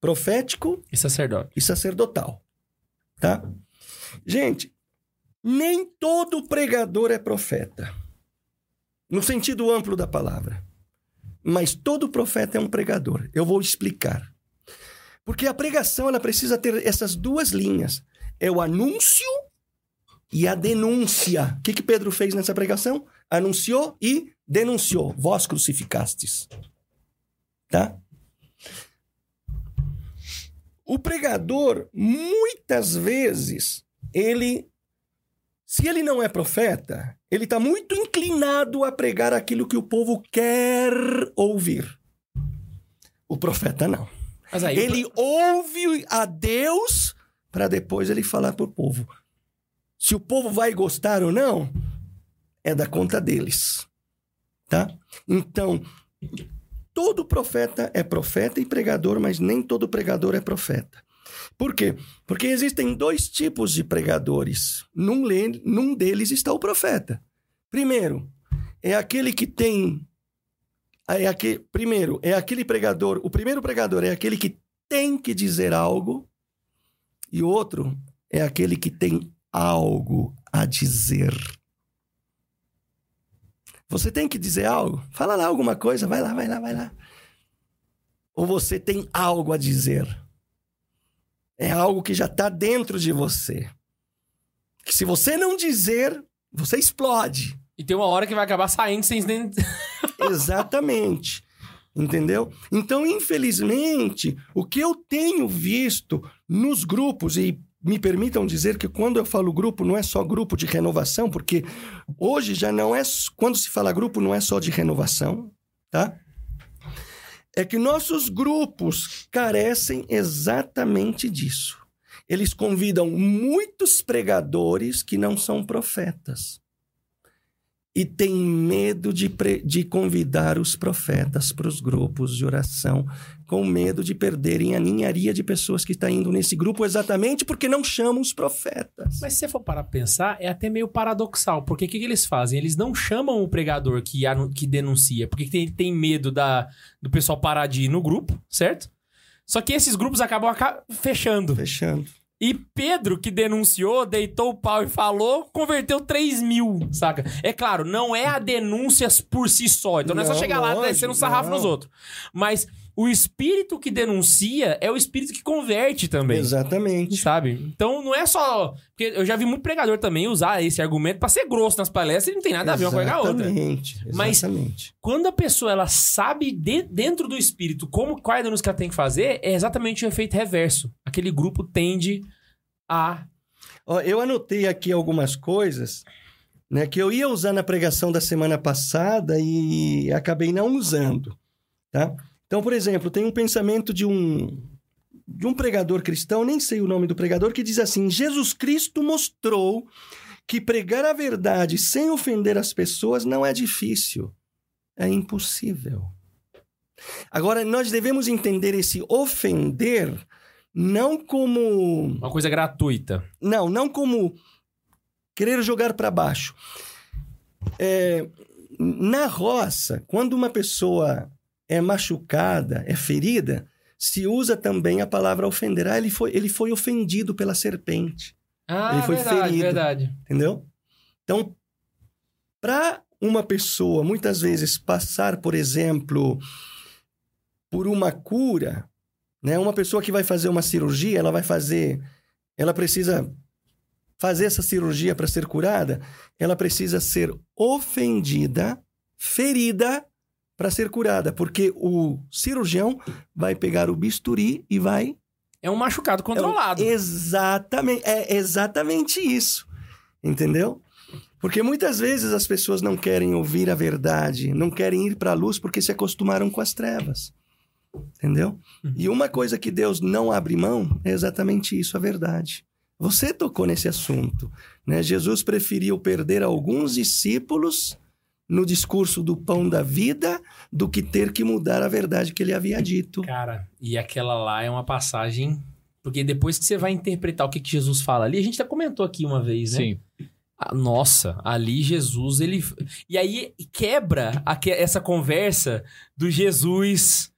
profético E sacerdote. e sacerdotal. Tá? Gente, nem todo pregador é profeta. No sentido amplo da palavra. Mas todo profeta é um pregador. Eu vou explicar. Porque a pregação ela precisa ter essas duas linhas. É o anúncio e a denúncia. O que, que Pedro fez nessa pregação? Anunciou e denunciou. Vós crucificastes. Tá? O pregador, muitas vezes, ele. Se ele não é profeta, ele está muito inclinado a pregar aquilo que o povo quer ouvir. O profeta não. Aí. Ele ouve a Deus para depois ele falar para o povo. Se o povo vai gostar ou não, é da conta deles. Tá? Então, todo profeta é profeta e pregador, mas nem todo pregador é profeta. Por quê? Porque existem dois tipos de pregadores. Num, num deles está o profeta. Primeiro, é aquele que tem. É aquele, primeiro, é aquele pregador. O primeiro pregador é aquele que tem que dizer algo, e o outro é aquele que tem algo a dizer. Você tem que dizer algo? Fala lá alguma coisa, vai lá, vai lá, vai lá. Ou você tem algo a dizer? É algo que já está dentro de você. Que se você não dizer, você explode. E tem uma hora que vai acabar saindo sem. Exatamente. Entendeu? Então, infelizmente, o que eu tenho visto nos grupos, e me permitam dizer que quando eu falo grupo, não é só grupo de renovação, porque hoje já não é. Quando se fala grupo, não é só de renovação, tá? É que nossos grupos carecem exatamente disso. Eles convidam muitos pregadores que não são profetas e tem medo de, pre- de convidar os profetas para os grupos de oração, com medo de perderem a ninharia de pessoas que estão indo nesse grupo exatamente porque não chamam os profetas. Mas se você for parar pra pensar, é até meio paradoxal. Porque o que, que eles fazem? Eles não chamam o pregador que, que denuncia, porque tem, tem medo da, do pessoal parar de ir no grupo, certo? Só que esses grupos acabam aca- fechando. Fechando. E Pedro, que denunciou, deitou o pau e falou, converteu 3 mil, saca? É claro, não é a denúncia por si só. Então não, é só Não, chegar lá e descer um sarrafo não. nos outros. Mas o espírito que denuncia é o espírito que converte também. Exatamente. Sabe? Então não é só. Porque eu já vi muito pregador também usar esse argumento pra ser grosso nas palestras e não tem nada a ver uma coisa com a outra. Exatamente. Mas- Exatamente. Quando a pessoa ela sabe de- dentro do espírito como qual é a denúncia que ela tem que fazer, é exatamente o efeito reverso. Aquele grupo tende a. Ó, eu anotei aqui algumas coisas né, que eu ia usar na pregação da semana passada e acabei não usando. Tá? Então, por exemplo, tem um pensamento de um, de um pregador cristão, nem sei o nome do pregador, que diz assim: Jesus Cristo mostrou que pregar a verdade sem ofender as pessoas não é difícil, é impossível. Agora, nós devemos entender esse ofender não como Uma coisa gratuita. não, não como querer jogar para baixo. É, na roça, quando uma pessoa é machucada, é ferida, se usa também a palavra ofender. Ah, ele foi, ele foi ofendido pela serpente, Ah, Ele foi verdade, ferido. verdade. entendeu? Então, para uma pessoa, muitas vezes, passar, por exemplo, por uma cura, né? Uma pessoa que vai fazer uma cirurgia, ela vai fazer, ela precisa fazer essa cirurgia para ser curada, ela precisa ser ofendida, ferida para ser curada, porque o cirurgião vai pegar o bisturi e vai É um machucado controlado. é o- exatamente, é exatamente isso. Entendeu? Porque muitas vezes as pessoas não querem ouvir a verdade, não querem ir para a luz porque se acostumaram com as trevas. Entendeu? Uhum. E uma coisa que Deus não abre mão é exatamente isso, a verdade. Você tocou nesse assunto, né? Jesus preferiu perder alguns discípulos no discurso do pão da vida do que ter que mudar a verdade que ele havia dito. Cara, e aquela lá é uma passagem. Porque depois que você vai interpretar o que, que Jesus fala ali, a gente já comentou aqui uma vez, né? Sim. Ah, Nossa, ali Jesus, ele. E aí quebra aque- essa conversa do Jesus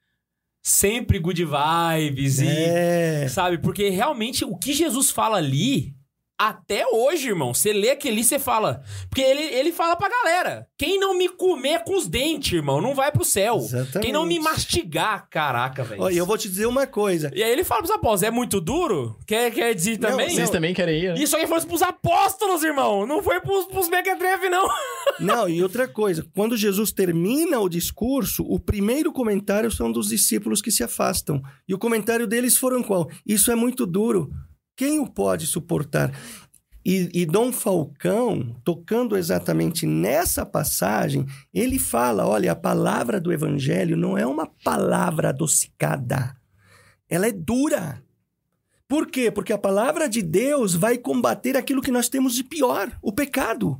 sempre good vibes e. É. Sabe? Porque realmente o que Jesus fala ali, até hoje, irmão, você lê aquele você fala. Porque ele, ele fala pra galera: quem não me comer com os dentes, irmão, não vai pro céu. Exatamente. Quem não me mastigar, caraca, velho. Olha, eu vou te dizer uma coisa. E aí ele fala pros apóstolos: é muito duro? Quer, quer dizer Não, também? Vocês também querem ir, né? Isso aí foi pros apóstolos, irmão. Não foi pros, pros mequetrefe, não. Não, e outra coisa, quando Jesus termina o discurso, o primeiro comentário são dos discípulos que se afastam. E o comentário deles foram qual? Isso é muito duro. Quem o pode suportar? E, e Dom Falcão, tocando exatamente nessa passagem, ele fala: olha, a palavra do evangelho não é uma palavra adocicada. Ela é dura. Por quê? Porque a palavra de Deus vai combater aquilo que nós temos de pior, o pecado.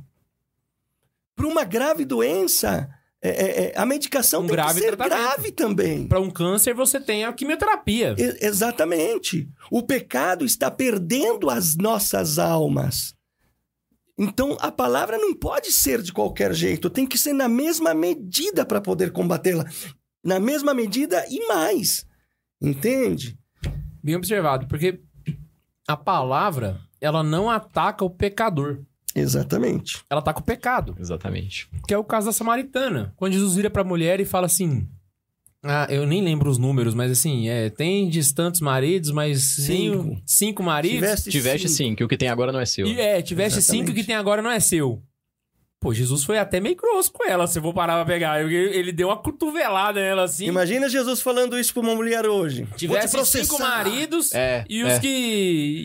Para uma grave doença, é, é, é, a medicação Um tem grave que ser grave também. Pra um câncer, você tem a quimioterapia. E- exatamente. O pecado está perdendo as nossas almas. Então, a palavra não pode ser de qualquer jeito, tem que ser na mesma medida para poder combatê-la. Na mesma medida e mais. Entende? Bem observado, porque a palavra, ela não ataca o pecador. Exatamente. Ela ataca o pecado. Exatamente. Que é o caso da samaritana. Quando Jesus vira pra mulher e fala assim... Ah, eu nem lembro os números, mas assim, é, tem tantos maridos, mas Cinco. cinco, cinco maridos. Tiveste Tiveste sim. sim, que o que tem agora não é seu. E é, tiveste Exatamente. cinco que tem agora não é seu. Pô, Jesus foi até meio grosso com ela, se eu vou parar pra pegar. Ele, deu uma cotovelada nela assim. Imagina Jesus falando isso para uma mulher hoje. Tivesse cinco maridos É, e os é. que.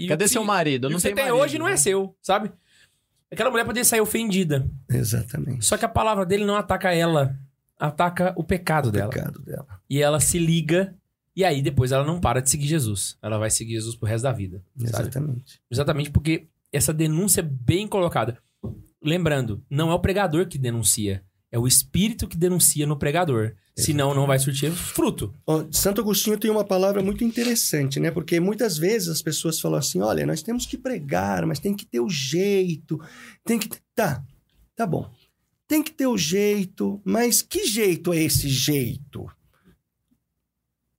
e Cadê os seu que- marido? e Não o que tem você tem marido, hoje não né? é seu, sabe? Aquela mulher poderia sair ofendida. Exatamente. Só que a palavra dele não ataca ela, ataca o pecado dela. Pecado dela. E ela se liga, e aí depois ela não para de seguir Jesus. Ela vai seguir Jesus pro resto da vida. Sabe? Exatamente. Exatamente porque essa denúncia é bem colocada. Lembrando, não é o pregador que denuncia, é o espírito que denuncia no pregador. Senão não vai surtir fruto. Santo Agostinho tem uma palavra muito interessante, né? Porque muitas vezes as pessoas falam assim: olha, nós temos que pregar, mas tem que ter o jeito, tem que. Tá, tá bom. Tem que ter o jeito, mas que jeito é esse jeito?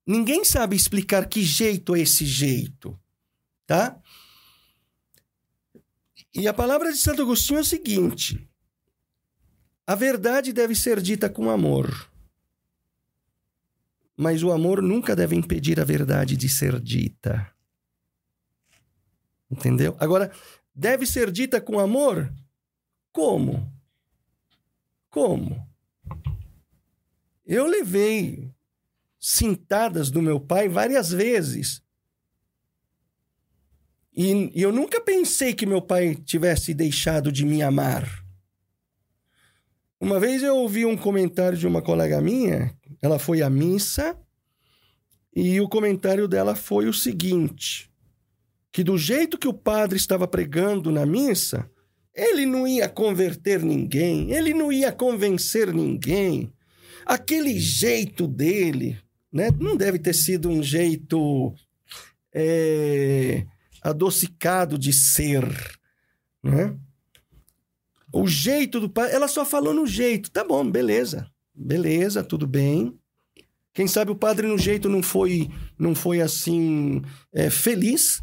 Ninguém sabe explicar que jeito é esse jeito, tá? E a palavra de Santo Agostinho é o seguinte: a verdade deve ser dita com amor. Mas o amor nunca deve impedir a verdade de ser dita. Entendeu? Agora, deve ser dita com amor? Como? Como? Eu levei cintadas do meu pai várias vezes. E e eu nunca pensei que meu pai tivesse deixado de me amar. Uma vez eu ouvi um comentário de uma colega minha, ela foi à missa e o comentário dela foi o seguinte: que do jeito que o padre estava pregando na missa, ele não ia converter ninguém, ele não ia convencer ninguém. Aquele jeito dele, né, não deve ter sido um jeito é, adocicado de ser, né? O jeito do ela só falou no jeito. Tá bom, beleza. Beleza, tudo bem. Quem sabe o padre no jeito não foi não foi assim é, feliz.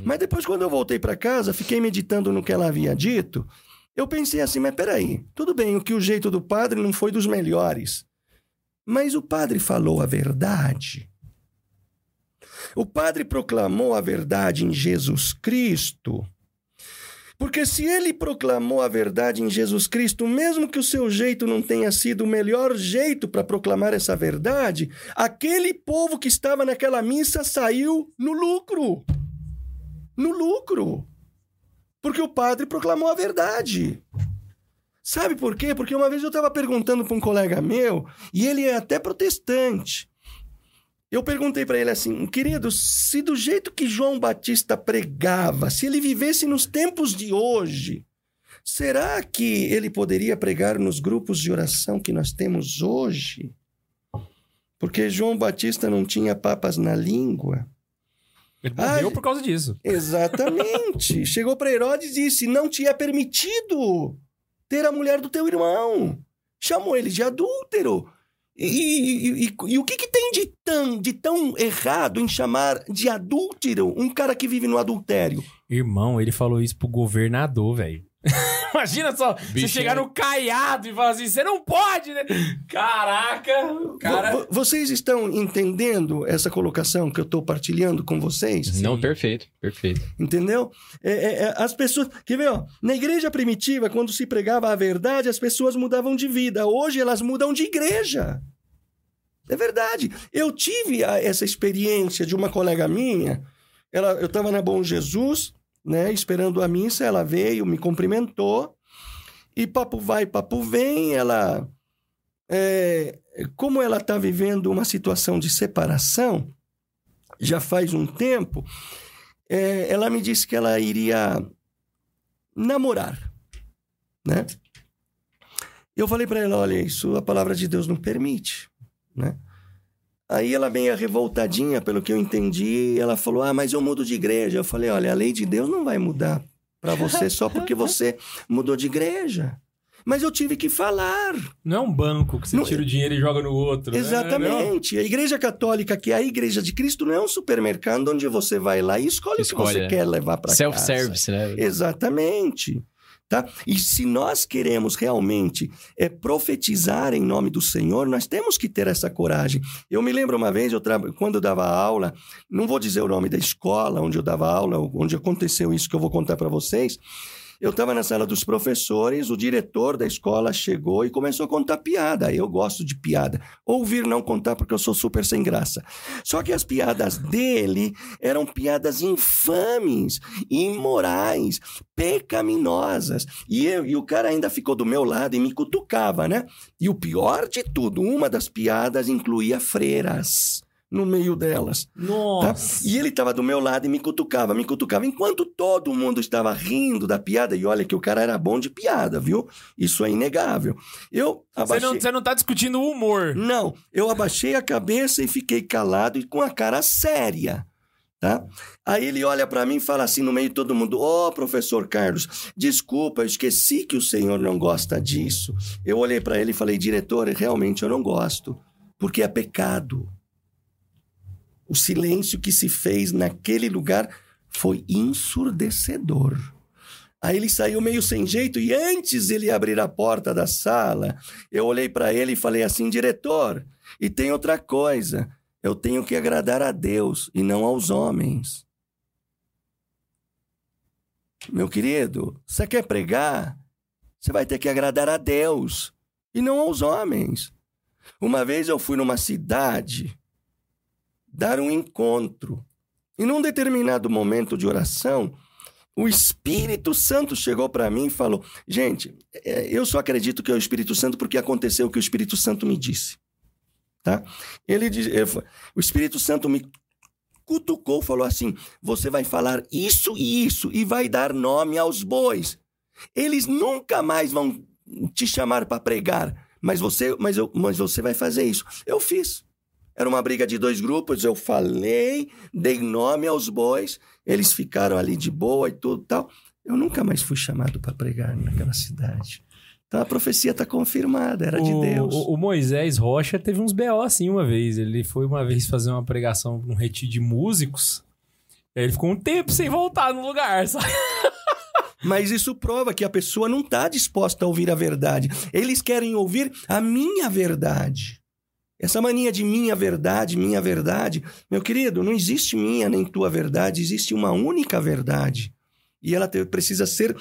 Mas depois quando eu voltei para casa, fiquei meditando no que ela havia dito. Eu pensei assim, mas peraí, tudo bem, o que o jeito do padre não foi dos melhores. Mas o padre falou a verdade. O padre proclamou a verdade em Jesus Cristo. Porque se ele proclamou a verdade em Jesus Cristo, mesmo que o seu jeito não tenha sido o melhor jeito para proclamar essa verdade, aquele povo que estava naquela missa saiu no lucro. No lucro. Porque o padre proclamou a verdade. Sabe por quê? Porque uma vez eu estava perguntando para um colega meu, e ele é até protestante. Eu perguntei para ele assim, querido, se do jeito que João Batista pregava, se ele vivesse nos tempos de hoje, será que ele poderia pregar nos grupos de oração que nós temos hoje? Porque João Batista não tinha papas na língua. Ele morreu Ai. por causa disso. Exatamente. Chegou para Herodes e disse: Não te é permitido ter a mulher do teu irmão. Chamou ele de adúltero. E, e- e- e o que, que tem de tão, de tão errado em chamar de adúltero um cara que vive no adultério? Irmão, ele falou isso pro governador, velho. Imagina só, você Bichinho. chegar no caiado e falar assim, você não pode, né? Caraca, cara... Vo- vo- Vocês estão entendendo essa colocação que eu estou partilhando com vocês? Não, perfeito, perfeito. Entendeu? É, é, é, as pessoas. Quer ver, ó? Na igreja primitiva, quando se pregava a verdade, as pessoas mudavam de vida. Hoje elas mudam de igreja. É verdade. Eu tive a- essa experiência de uma colega minha. Ela, eu estava na Bom Jesus, né? Esperando a missa, ela veio, me cumprimentou. E papo vai, papo vem, ela. é, como ela está vivendo uma situação de separação, já faz um tempo, é, ela me disse que ela iria namorar, né? Eu falei para ela, olha, isso a palavra de Deus não permite, né? Aí ela meio revoltadinha, pelo que eu entendi, ela falou, ah, mas eu mudo de igreja. Eu falei, olha, a lei de Deus não vai mudar para você só porque você mudou de igreja. Mas eu tive que falar. Não é um banco que você Não- tira o dinheiro e joga no outro. né? Exatamente. A Igreja Católica, que é a Igreja de Cristo, não é um supermercado onde você vai lá e escolhe, o Escolhe, que você é. quer levar para casa. Self-service, né? Exatamente. Tá? E se nós queremos realmente é, profetizar em nome do Senhor, nós temos que ter essa coragem. Eu me lembro uma vez, eu tra... quando eu dava aula, não vou dizer o nome da escola onde eu dava aula, onde aconteceu isso que eu vou contar para vocês. Eu estava na sala dos professores, o diretor da escola chegou e começou a contar piada. Eu gosto de piada. Ouvir não contar porque eu sou super sem graça. Só que as piadas dele eram piadas infames, imorais, pecaminosas. E, eu- e o cara ainda ficou do meu lado e me cutucava, né? E o pior de tudo, uma das piadas incluía freiras no meio delas. Tá? Nossa. E ele estava do meu lado e me cutucava, me cutucava, enquanto todo mundo estava rindo da piada. E olha que o cara era bom de piada, viu? Isso é inegável. Eu Você abaixei... não, você não tá discutindo o humor. Não, eu abaixei a cabeça e fiquei calado e com a cara séria. Tá? Aí ele olha para mim e fala assim no meio de todo mundo: Ô professor Carlos, desculpa, eu esqueci que o senhor não gosta disso. Eu olhei para ele e falei: diretor, realmente eu não gosto, porque é pecado. O silêncio que se fez naquele lugar foi ensurdecedor. Aí ele saiu meio sem jeito e antes ele abrir a porta da sala, eu olhei para ele e falei assim: diretor, e tem outra coisa. Eu tenho que agradar a Deus e não aos homens. Meu querido, você quer pregar? Você vai ter que agradar a Deus e não aos homens. Uma vez eu fui numa cidade dar um encontro e num determinado momento de oração, o Espírito Santo chegou para mim e falou: Gente, é, eu só acredito que é o Espírito Santo porque aconteceu o que o Espírito Santo me disse. Tá? Ele diz, o Espírito Santo me cutucou, falou assim: Você vai falar isso e isso e vai dar nome aos bois. Eles nunca mais vão te chamar para pregar, mas você, mas, eu, mas você vai fazer isso. Eu fiz. Era uma briga de dois grupos, eu falei, dei nome aos bois, eles ficaram ali de boa e tudo tal. Eu nunca mais fui chamado para pregar naquela cidade. Então a profecia está confirmada, era de o, Deus. O, o Moisés Rocha teve uns BO assim uma vez. Ele foi uma vez fazer uma pregação num retiro de músicos. Aí ele ficou um tempo sem voltar no lugar, sabe? Mas isso prova que a pessoa não está disposta a ouvir a verdade. Eles querem ouvir a minha verdade. Essa mania de minha verdade, minha verdade. Meu querido, não existe minha nem tua verdade, existe uma única verdade. E ela precisa ser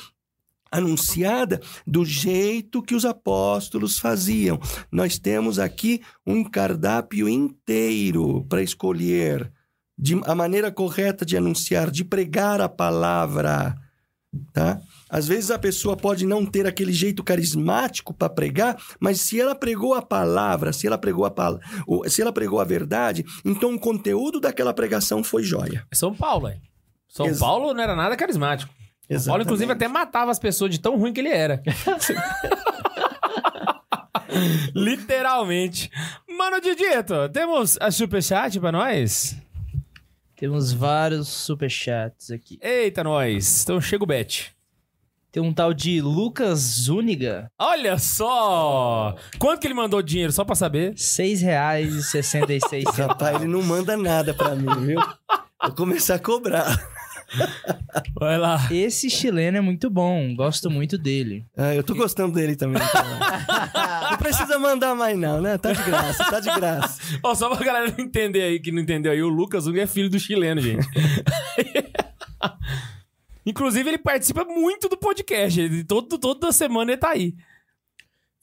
anunciada do jeito que os apóstolos faziam. Nós temos aqui um cardápio inteiro para escolher de, a maneira correta de anunciar, de pregar a palavra tá? Às vezes a pessoa pode não ter aquele jeito carismático para pregar, mas se ela pregou a palavra, se ela pregou a pal- o- se ela pregou a verdade, então o conteúdo daquela pregação foi joia. São Paulo, é. São Ex- Paulo não era nada carismático. Paulo, inclusive, até matava as pessoas de tão ruim que ele era. Literalmente. Mano Didito, temos a superchat pra nós? Temos vários superchats aqui. Eita, nós. Então chega o bet. Tem um tal de Lucas Zúñiga, Olha só! Quanto que ele mandou dinheiro, só pra saber? R$ 6,66. Rapaz, ele não manda nada pra mim, viu? Vou começar a cobrar. Vai lá. Esse chileno é muito bom, gosto muito dele. Ah, eu tô gostando dele também. então. Não precisa mandar mais não, né? Tá de graça, tá de graça. Ó, só pra galera não entender aí, que não entendeu aí, o Lucas Hugo é filho do chileno, gente. Inclusive, ele participa muito do podcast. Ele, todo, toda semana ele tá aí.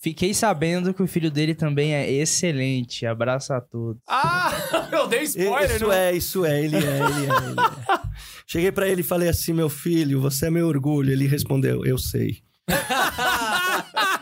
Fiquei sabendo que o filho dele também é excelente. Abraço a todos. Ah, eu dei spoiler, isso não é, isso é, ele é, ele é, ele é. Cheguei pra ele e falei assim, meu filho, você é meu orgulho. Ele respondeu, eu sei.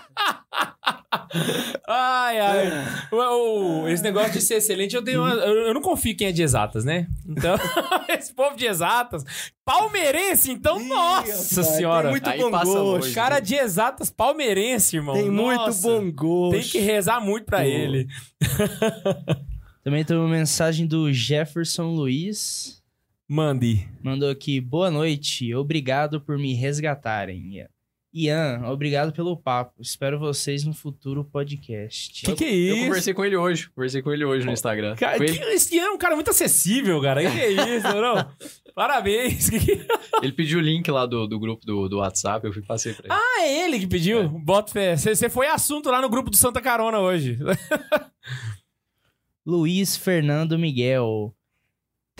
Ai, ai. O- o- esse negócio de ser excelente, eu tenho. uma- eu, eu não confio em quem é de exatas, né? Então, esse povo de exatas. Palmeirense, então, Ih, nossa senhora. Tem muito Aí bom gosto. Cara de exatas palmeirense, irmão. Tem muito Nossa. bom gosto. Tem que rezar muito pra Pô. ele. Também tem uma mensagem do Jefferson Luiz. Mande. Mandou aqui, boa noite, obrigado por me resgatarem. Ian, obrigado pelo papo. Espero vocês no futuro podcast. Que que é Eu isso? conversei com ele hoje. Conversei com ele hoje no Instagram. Cara, que, ele, esse Ian é um cara muito acessível, cara. Que, que é isso, não? Parabéns. Ele pediu o link lá do, do grupo do, do WhatsApp, eu fui passei pra ele. Ah, é ele que pediu? Bota fé. Você foi assunto lá no grupo do Santa Carona hoje. Luiz Fernando Miguel.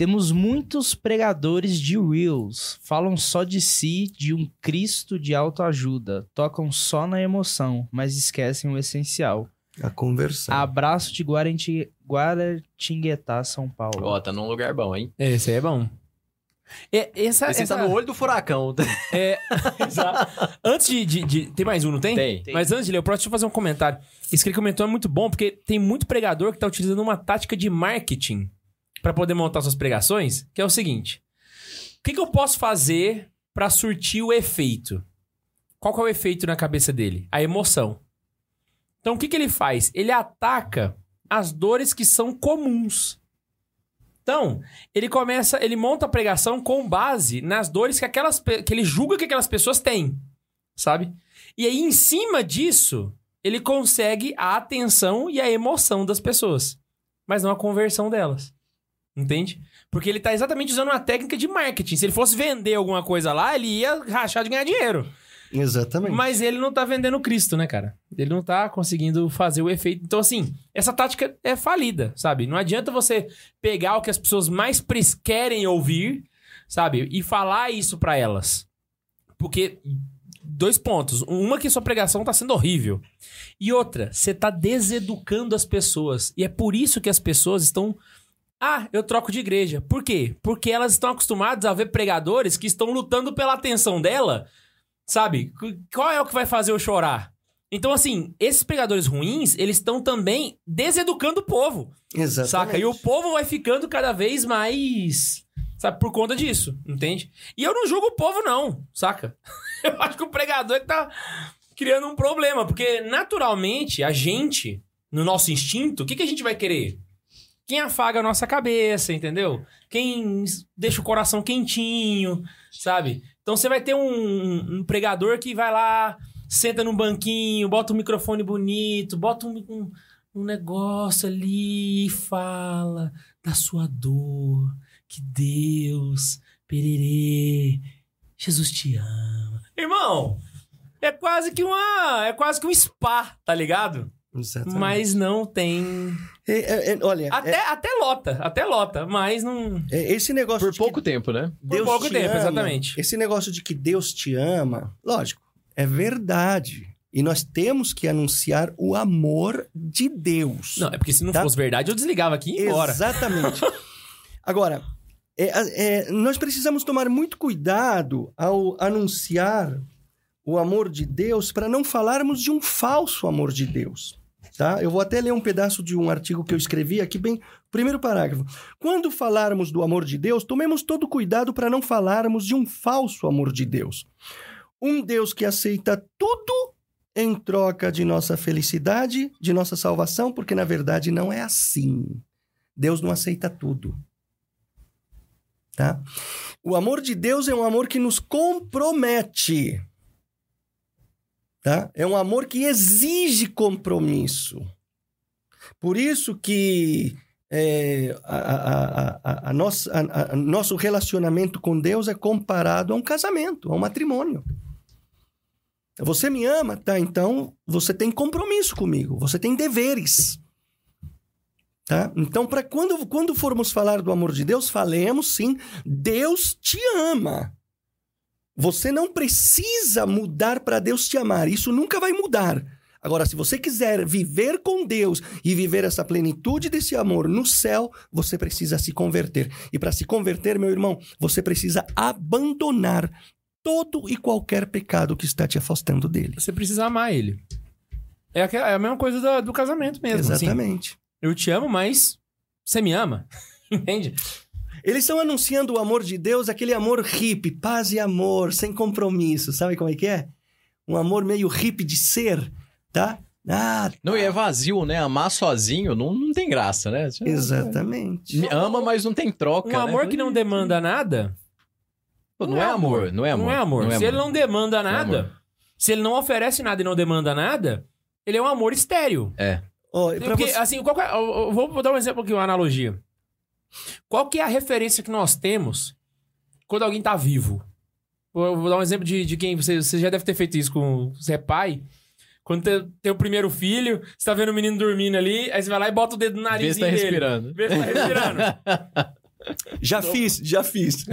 Temos muitos pregadores de Reels. Falam só de si, de um Cristo de autoajuda. Tocam só na emoção, mas esquecem o essencial. A conversão. Abraço de Guarati... Guaratinguetá, São Paulo. Ó, tá num lugar bom, hein? Esse aí é bom. É, essa, Esse essa... tá no olho do furacão. É. Antes de, de- de- Tem mais um, não tem? Tem. Mas antes de ler o próximo, deixa eu fazer um comentário. Isso que ele comentou é muito bom, porque tem muito pregador que tá utilizando uma tática de marketing para poder montar suas pregações, que é o seguinte. O que, que eu posso fazer para surtir o efeito? Qual é o efeito na cabeça dele? A emoção. Então, o que, que ele faz? Ele ataca as dores que são comuns. Então, ele começa, ele monta a pregação com base nas dores que aquelas que ele julga que aquelas pessoas têm, sabe? E aí em cima disso, ele consegue a atenção e a emoção das pessoas, mas não a conversão delas. Entende? Porque ele tá exatamente usando uma técnica de marketing. Se ele fosse vender alguma coisa lá, ele ia rachar de ganhar dinheiro. Exatamente. Mas ele não tá vendendo Cristo, né, cara? Ele não tá conseguindo fazer o efeito. Então, assim, essa tática é falida, sabe? Não adianta você pegar o que as pessoas mais querem ouvir, sabe? E falar isso pra elas. Porque, dois pontos. Uma, que sua pregação tá sendo horrível. E outra, você tá deseducando as pessoas. E é por isso que as pessoas estão. Ah, eu troco de igreja. Por quê? Porque elas estão acostumadas a ver pregadores que estão lutando pela atenção dela Sabe? Qu- Qual é o que vai fazer eu chorar? Então, assim, esses pregadores ruins, eles estão também deseducando o povo, Exatamente. saca? E o povo vai ficando cada vez mais, sabe, por conta disso, entende? E eu não julgo o povo, não, saca? Eu acho que o pregador que tá criando um problema, porque naturalmente a gente, no nosso instinto, o que, que a gente vai querer? Quem afaga a nossa cabeça, entendeu? Quem deixa o coração quentinho, sabe? Então você vai ter um, um pregador que vai lá, senta num banquinho, bota um microfone bonito, bota um, um, um negócio ali e fala da sua dor, que Deus, pererê, Jesus te ama. Irmão, é quase que uma. É quase que um spa, tá ligado? Exatamente. Mas não tem. É, é, é, olha, Até, até lota, até lota, mas não. é, é, esse negócio Por de pouco que tempo, né? Deus pouco te tempo, ama, exatamente. Esse negócio de que Deus te ama, lógico, é verdade. E nós temos que anunciar o amor de Deus. Não, é porque se não Tá. fosse verdade, eu desligava aqui e ia embora. Exatamente. Agora, é, é, nós precisamos tomar muito cuidado ao anunciar o amor de Deus para não falarmos de um falso amor de Deus. Tá? Eu vou até ler um pedaço de um artigo que eu escrevi aqui, bem, primeiro parágrafo. Quando falarmos do amor de Deus, tomemos todo cuidado para não falarmos de um falso amor de Deus. Um Deus que aceita tudo em troca de nossa felicidade, de nossa salvação, porque na verdade não é assim. Deus não aceita tudo. Tá? O amor de Deus é um amor que nos compromete. Tá? É um amor que exige compromisso. Por isso que é, a, a, a, a nossa, a, a, nosso relacionamento com Deus é comparado a um casamento, a um matrimônio. Você me ama, tá? Então você tem compromisso comigo, você tem deveres. Tá? Então, para quando, quando formos falar do amor de Deus, falemos sim, Deus te ama. Você não precisa mudar para Deus te amar, isso nunca vai mudar. Agora, se você quiser viver com Deus e viver essa plenitude desse amor no céu, você precisa se converter. E para se converter, meu irmão, você precisa abandonar todo e qualquer pecado que está te afastando dele. Você precisa amar ele. É, é a mesma coisa do, do casamento mesmo. assim. Exatamente. eu te amo, mas você me ama. Entende? Eles estão anunciando o amor de Deus, aquele amor hippie, paz e amor, sem compromisso. Sabe como é que é? Um amor meio hippie de ser, tá? Ah, Não, e é vazio, né? Amar sozinho não, não tem graça, né? exatamente. Me ama, mas não tem troca. Um né? amor que não demanda nada. Pô, não, é amor, não é amor. Não é amor. se ele não demanda nada, amor. se ele não oferece nada e não demanda nada, ele é um amor estéreo. É. Pra Porque, você- assim, qual que é- eu- vou dar um exemplo aqui, uma analogia. Qual que é a referência que nós temos quando alguém tá vivo? Vou, vou dar um exemplo de, de quem você, você já deve ter feito isso com você é pai. Quando tem, tem o primeiro filho, você tá vendo o menino dormindo ali, aí você vai lá e bota o dedo no Vê nariz se tá dele. respirando. Vê se tá respirando. Já fiz, já fiz.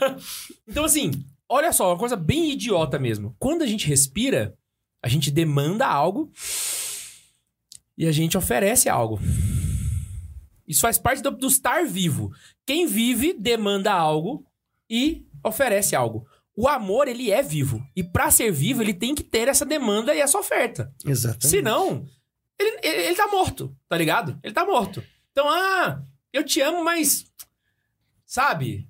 Então, assim, olha só, uma coisa bem idiota mesmo. Quando a gente respira, a gente demanda algo e a gente oferece algo. Isso faz parte do, do estar vivo. Quem vive demanda algo e oferece algo. O amor, ele é vivo. E pra ser vivo, ele tem que ter essa demanda e essa oferta. Exatamente. Senão, ele, ele, ele tá morto, tá ligado? Ele tá morto. Então, ah, eu te amo, mas. Sabe?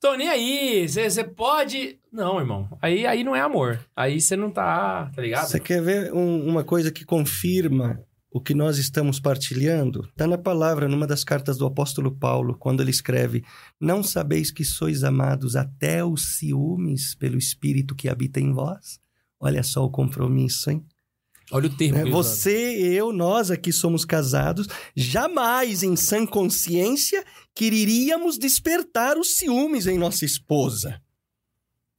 Tô nem aí. Você pode. Não, irmão. Aí, aí não é amor. Aí você não tá. Tá ligado? Você quer ver um- uma coisa que confirma o que nós estamos partilhando? Está na palavra, numa das cartas do apóstolo Paulo, quando ele escreve: Não sabeis que sois amados até os ciúmes pelo Espírito que habita em vós? Olha só o compromisso, hein? Olha o termo. Né? Você, eu, nós aqui somos casados, jamais em sã consciência quereríamos despertar os ciúmes em nossa esposa.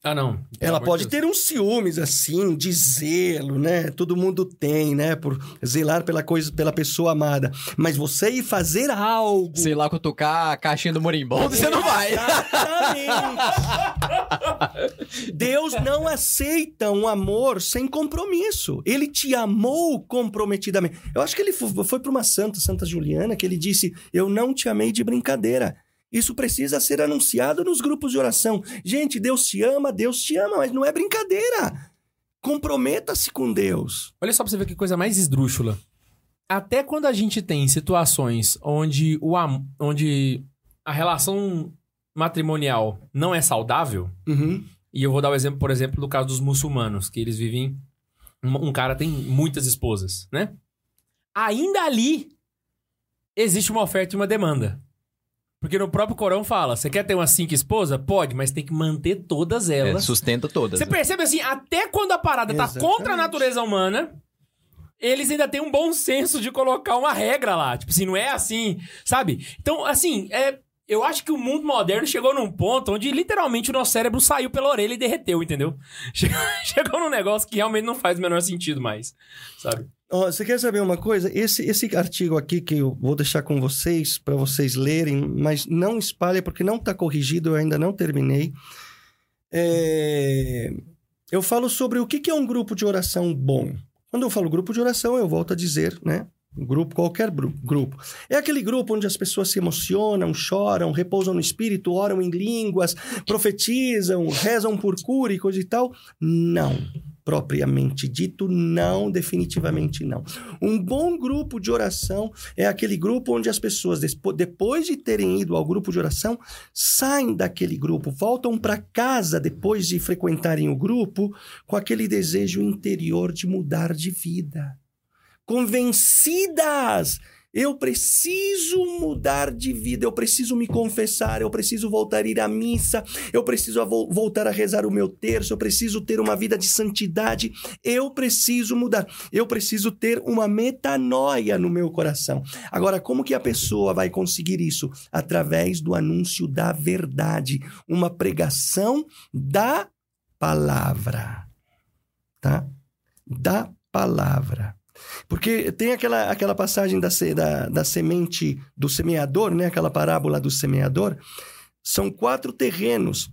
Ah, não. Ela pode Deus. ter uns ciúmes assim, de zelo, né? Todo mundo tem, né? Por zelar pela coisa, pela pessoa amada. Mas você ir fazer algo. Sei lá, cutucar a caixinha do Morimbondo, você não vai. Exatamente. Deus não aceita um amor sem compromisso. Ele te amou comprometidamente. Eu acho que ele fo- foi para uma santa, Santa Juliana, que ele disse: Eu não te amei de brincadeira. Isso precisa ser anunciado nos grupos de oração. Gente, Deus te ama, Deus te ama, mas não é brincadeira. Comprometa-se com Deus. Olha só pra você ver que coisa mais esdrúxula. Até quando a gente tem situações onde, o am... onde a relação matrimonial não é saudável, Uhum. e eu vou dar o exemplo, por exemplo, do caso dos muçulmanos, que eles vivem. Um, um cara tem muitas esposas, né? Ainda ali existe uma oferta e uma demanda. Porque no próprio Corão fala: você quer ter umas cinco esposas? Pode, mas tem que manter todas É, elas. sustenta todas. Você né? percebe assim, até quando a parada tá Exatamente. contra a natureza humana, eles ainda têm um bom senso de colocar uma regra lá. Tipo assim, não é assim, sabe? Então, assim, é, eu acho que o mundo moderno chegou num ponto onde literalmente o nosso cérebro saiu pela orelha e derreteu, entendeu? Chegou, chegou num negócio que realmente não faz o menor sentido mais, sabe? Ó, você quer saber uma coisa? Esse, esse artigo aqui que eu vou deixar com vocês, para vocês lerem, mas não espalhe porque não está corrigido, eu ainda não terminei. É, Eu falo sobre o que é um grupo de oração bom. Quando eu falo grupo de oração, eu volto a dizer, né? Grupo, qualquer grupo. É aquele grupo onde as pessoas se emocionam, choram, repousam no espírito, oram em línguas, profetizam, rezam por cura e coisa e tal? Não. Propriamente dito, não, definitivamente não. Um bom grupo de oração é aquele grupo onde as pessoas, depois de terem ido ao grupo de oração, saem daquele grupo, voltam para casa depois de frequentarem o grupo, com aquele desejo interior de mudar de vida. Convencidas! Eu preciso mudar de vida, eu preciso me confessar, eu preciso voltar a ir à missa, eu preciso voltar a rezar o meu terço, eu preciso ter uma vida de santidade, eu preciso mudar, eu preciso ter uma metanoia no meu coração. Agora, como que a pessoa vai conseguir isso? Através do anúncio da verdade, uma pregação da palavra, tá? Da palavra. Porque tem aquela, aquela passagem da, da, da semente do semeador, né? Aquela parábola do semeador. São quatro terrenos.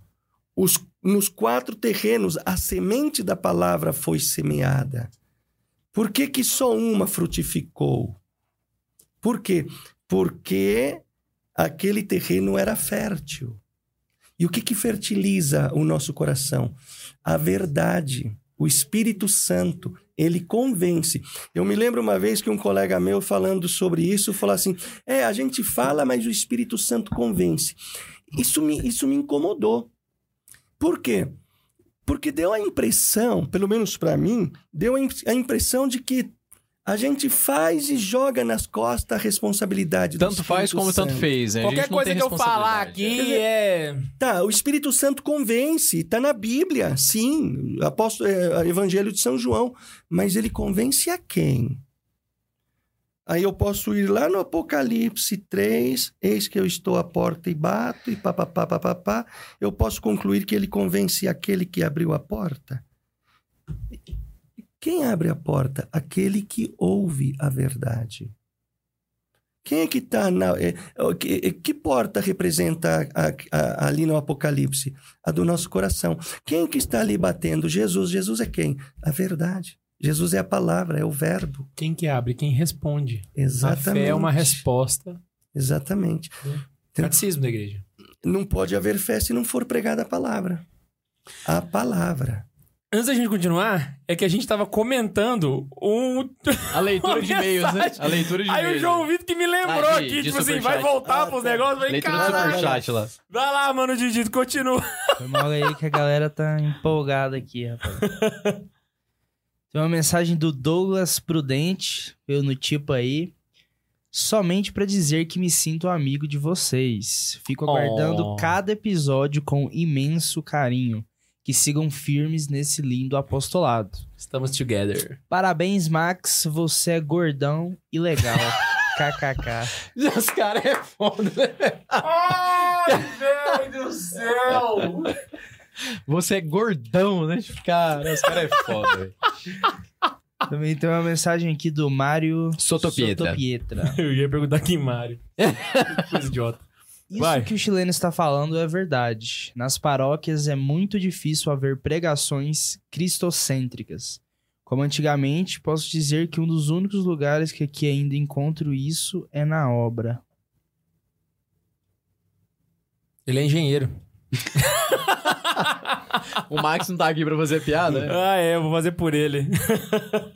Os, nos quatro terrenos, a semente da palavra foi semeada. Por que, que só uma frutificou? Por quê? Porque aquele terreno era fértil. E o que, que fertiliza o nosso coração? A verdade, o Espírito Santo, ele convence. Eu me lembro uma vez que um colega meu falando sobre isso falou assim: é, a gente fala, mas o Espírito Santo convence. Isso me, isso me incomodou. Por quê? Porque deu a impressão, pelo menos para mim, deu a im- a impressão de que a gente faz e joga nas costas a responsabilidade do Tanto faz como tanto Santo. fez, né? Qualquer coisa que eu falar aqui é. Tá, o Espírito Santo convence, tá na Bíblia, sim, apóstolo, é, Evangelho de São João, mas ele convence a quem? Aí eu posso ir lá no Apocalipse 3, eis que eu estou à porta e bato, e papapá, papapá. Eu posso concluir que ele convence aquele que abriu a porta? Quem abre a porta? Aquele que ouve a verdade. Quem é que está na. é, é, que, é, que porta representa a- a- ali no Apocalipse? A do nosso coração. Quem que está ali batendo? Jesus. Jesus é quem? A verdade. Jesus é a palavra, é o verbo. Quem que abre? Quem responde. Exatamente. A fé é uma resposta. Exatamente. Catecismo da igreja. Não pode haver fé se não for pregada a palavra. A palavra. Antes da gente continuar, é que a gente tava comentando um. A leitura de e-mails, né? A leitura de Aí e-mails. o João Vitor que me lembrou Ah, de- aqui, de tipo assim, vai voltar Ah, pros tá. negócios. Vai, Leitura do lá. superchat lá. Vai lá, mano, Didito, continua. Foi mal aí que a galera tá empolgada aqui, rapaz. Tem uma mensagem do Douglas Prudente, eu no tipo aí. Somente pra dizer que me sinto amigo de vocês. Fico aguardando Oh. cada episódio com imenso carinho. Que sigam firmes nesse lindo apostolado. Estamos together. Parabéns, Max. Você é gordão e legal. KKK. Os caras é foda, né? Ai, velho do céu! Você é gordão, né? Cara, os caras é foda, velho. Também tem uma mensagem aqui do Mário Sotopietra. Sotopietra. Eu ia perguntar quem Mário. Que coisa idiota. Isso Vai. que o chileno está falando é verdade. Nas paróquias é muito difícil haver pregações cristocêntricas. Como antigamente, posso dizer que um dos únicos lugares que aqui ainda encontro isso é na obra. Ele é engenheiro. O Max não tá aqui pra fazer piada, né? Ah, é, eu vou fazer por ele.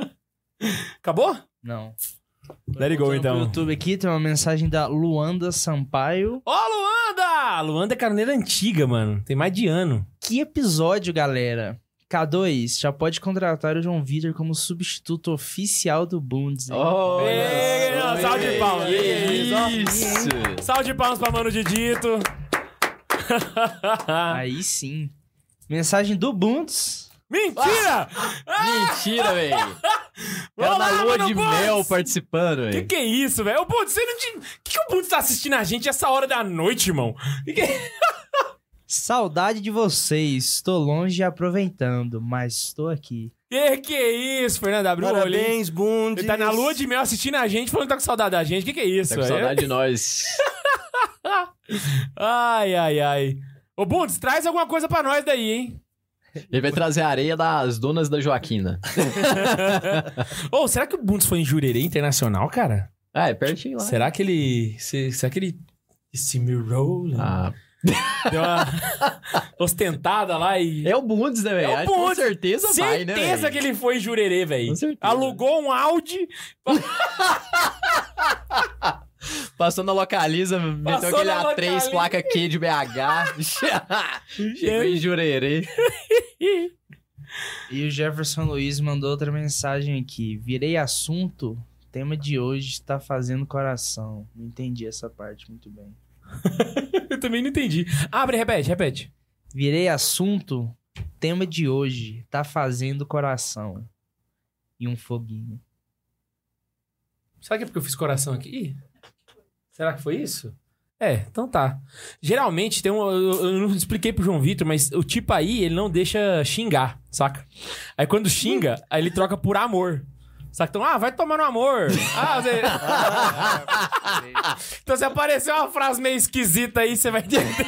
Acabou? Não. Let it go, então. YouTube aqui tem uma mensagem da Luanda Sampaio. Ó, Luanda! Luanda é carneira antiga, mano. Tem mais de ano. Que episódio, galera! K2, já pode contratar o João Vitor como substituto oficial do Bundes. só, salve de palmas. Isso! Salve de palmas pra mano Didito. Aí sim. Mensagem do Bundes. Mentira! Mentira, velho! Era Vamos na lua de Bundes. mel participando, Que velho. que é isso, velho? Ô, Bundes, você não tinha... O que, que o Bundes tá assistindo a gente essa hora da noite, irmão? Que que- Saudade de vocês. Estou longe aproveitando, mas estou aqui. Que que é isso, Fernando? Abriu o? Parabéns, Bundes. Ele tá na lua de mel assistindo a gente, falando que tá com saudade da gente. Que que é isso, Tá com velho? saudade de nós. Ai, ai, ai. Ô, Bundes, traz alguma coisa pra nós daí, hein? Ele vai trazer a areia das donas da Joaquina. Ô, será que o Bundes foi em Jurerê Internacional, cara? Ah, é pertinho lá. Será que ele... se- Será que ele... Se mirou? Ah, Deu uma ostentada lá e. É o Bundes, né, velho? É o Acho que Com Bundes. certeza, vai, né, Certeza velho? que ele foi em Jurerê, velho. Com certeza. Alugou um Audi. Passou na Localiza, meteu Passou aquele na A3, Localiza. placa Q de BH. Chegou em Jurerê. E o Jefferson Luiz mandou outra mensagem aqui. Virei assunto. Tema de hoje está fazendo coração. Não entendi essa parte muito bem. Eu também não entendi. Abre, repete, repete. Virei assunto. Tema de hoje tá fazendo coração. E um foguinho. Será que é porque eu fiz coração aqui? Ih, será que foi isso? É, então tá. Geralmente tem um. Eu, eu não expliquei pro João Vitor, mas o tipo aí, ele não deixa xingar, saca? Aí quando xinga, aí ele troca por amor. Saca? Então, ah, vai tomar no amor. Ah, você... então se aparecer uma frase meio esquisita aí, você vai entender.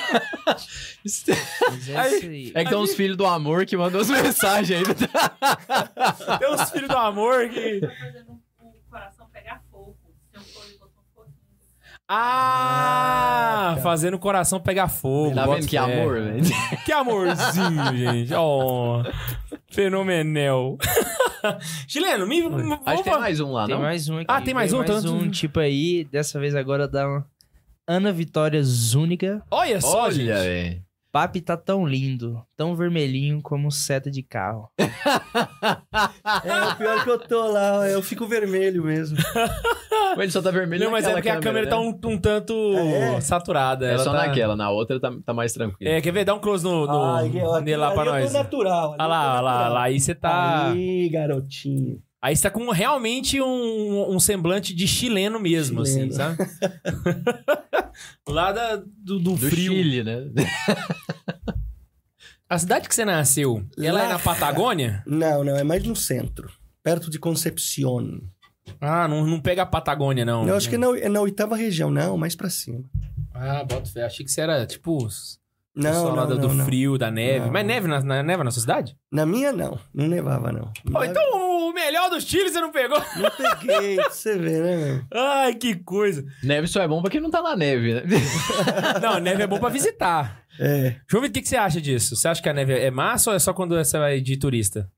É Aí-. É que tem uns filhos do amor que mandou as mensagens aí. Tem uns filhos do amor que. Tá fazendo o coração pegar fogo. Seu couro botou um foguinho. Ah, fazendo o coração pegar fogo. Tá vendo que amor, velho? Que amorzinho, gente. Oh, fenomenal. Chileno, me. vamos Acho que tem mais um lá, Tem não? mais um aqui. Ah, tem mais Veio um? Mais Tanto- um tipo aí. Dessa vez agora da Ana Vitória Zúñiga. Olha só, Olha, gente. velho. Papi tá tão lindo, tão vermelhinho como seta de carro. É, o pior que eu tô lá, eu fico vermelho mesmo. Mas Ele só tá vermelho Não, mas é porque a câmera tá né? um, um tanto É. saturada. É ela só tá- naquela, na outra tá, tá mais tranquilo. É, quer ver? Dá um close no, no, Ah, lá pra ali eu nós. tô natural. Olha eu lá, olha lá, olha natural. lá. Aí você tá. Aí, garotinho. Aí você tá com realmente um, um semblante de chileno mesmo, assim, Chileno. sabe? lá da- do, do Do frio. Chile, né? A cidade que você nasceu, ela é Lá- na Patagônia? Não, não, é mais no centro. Perto de Concepción. Ah, não, não pega a Patagônia, não. Eu acho que é na, é na oitava região, não, mais pra cima. Ah, bota fé. Achei que você era, tipo, Não, lá não, do, não, não. frio, da neve. Não. Mas neve na, na- neva na sua cidade? Na minha, não. Não nevava, não. Pô, Não, então o melhor do Chile você não pegou? não peguei, você vê, né, meu? Ai, que coisa. Neve só é bom pra quem não tá na neve, né? Não, neve é bom pra visitar. É. João Vitor, o que, que você acha disso? Você acha que a neve é massa ou é só quando você vai de turista?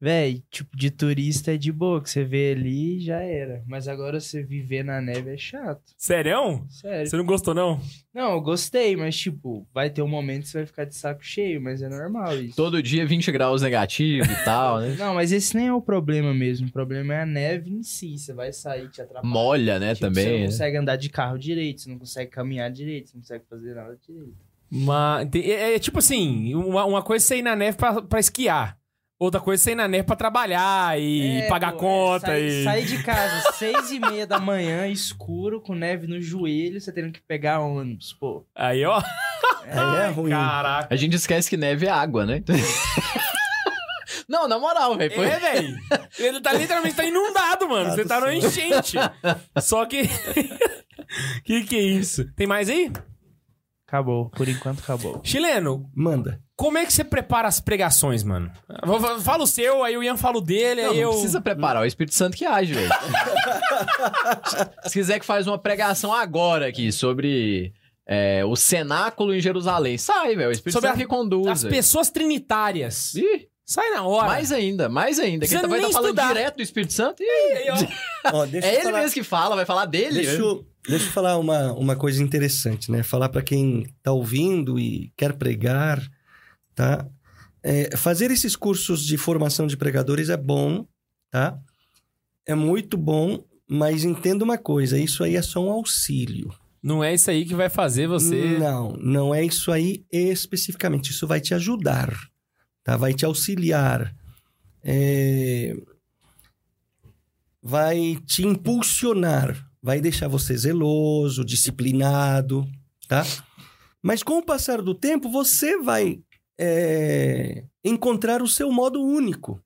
Véi, tipo, de turista é de boa, que você vê ali já era. Mas agora você viver na neve é chato. Sério? Sério. Você não gostou, não? Não, eu gostei, mas tipo, vai ter um momento que você vai ficar de saco cheio, mas é normal isso. Todo dia 20 graus negativo e tal, né? Não, mas esse nem é o problema mesmo. O problema é a neve em si. Você vai sair, te atrapalha. Molha, né, Tipo, Você também. não né? consegue andar de carro direito, você não consegue caminhar direito, você não consegue fazer nada direito. Mas, é, é tipo assim, uma, uma coisa é você ir na neve pra, pra esquiar. Outra coisa é você ir na neve pra trabalhar e É, pagar pô, é, conta sai, e... sai de casa seis e meia da manhã, escuro, com neve no joelho, você tendo que pegar ônibus, pô. Aí, ó. Aí é ruim. Caraca. A gente esquece que neve é água, né? Não, na moral, velho. foi- É, velho. Ele tá literalmente tá inundado, mano. Você tá no enchente. Só que... que que é isso? Tem mais aí? Acabou, por enquanto acabou. Chileno, Manda. Como é que você prepara as pregações, mano? Fala o seu, aí o Ian fala o dele, Não, aí não eu... precisa preparar, é o Espírito Santo que age, velho. Se quiser que faz uma pregação agora aqui sobre é, o cenáculo em Jerusalém, sai, velho. O Espírito Sobre Santo a- que conduz. As velho. pessoas trinitárias. Ih, Sai na hora. mais ainda, mais ainda. Que ele vai nem estar falando estudar. direto do Espírito Santo. Ih, Aí, ó. Ó, deixa é eu ele falar- mesmo que fala, vai falar dele. Deixa eu, deixa eu falar uma, uma coisa interessante, né? Falar para quem tá ouvindo e quer pregar, tá? É, fazer esses cursos de formação de pregadores é bom, tá? É muito bom, mas entenda uma coisa, isso aí é só um auxílio. Não é isso aí que vai fazer você... Não, não é isso aí especificamente. Isso vai te ajudar, tá? Vai te auxiliar. É, Vai te impulsionar. Vai deixar você zeloso, disciplinado, tá? Mas com o passar do tempo, você vai é, encontrar o seu modo único,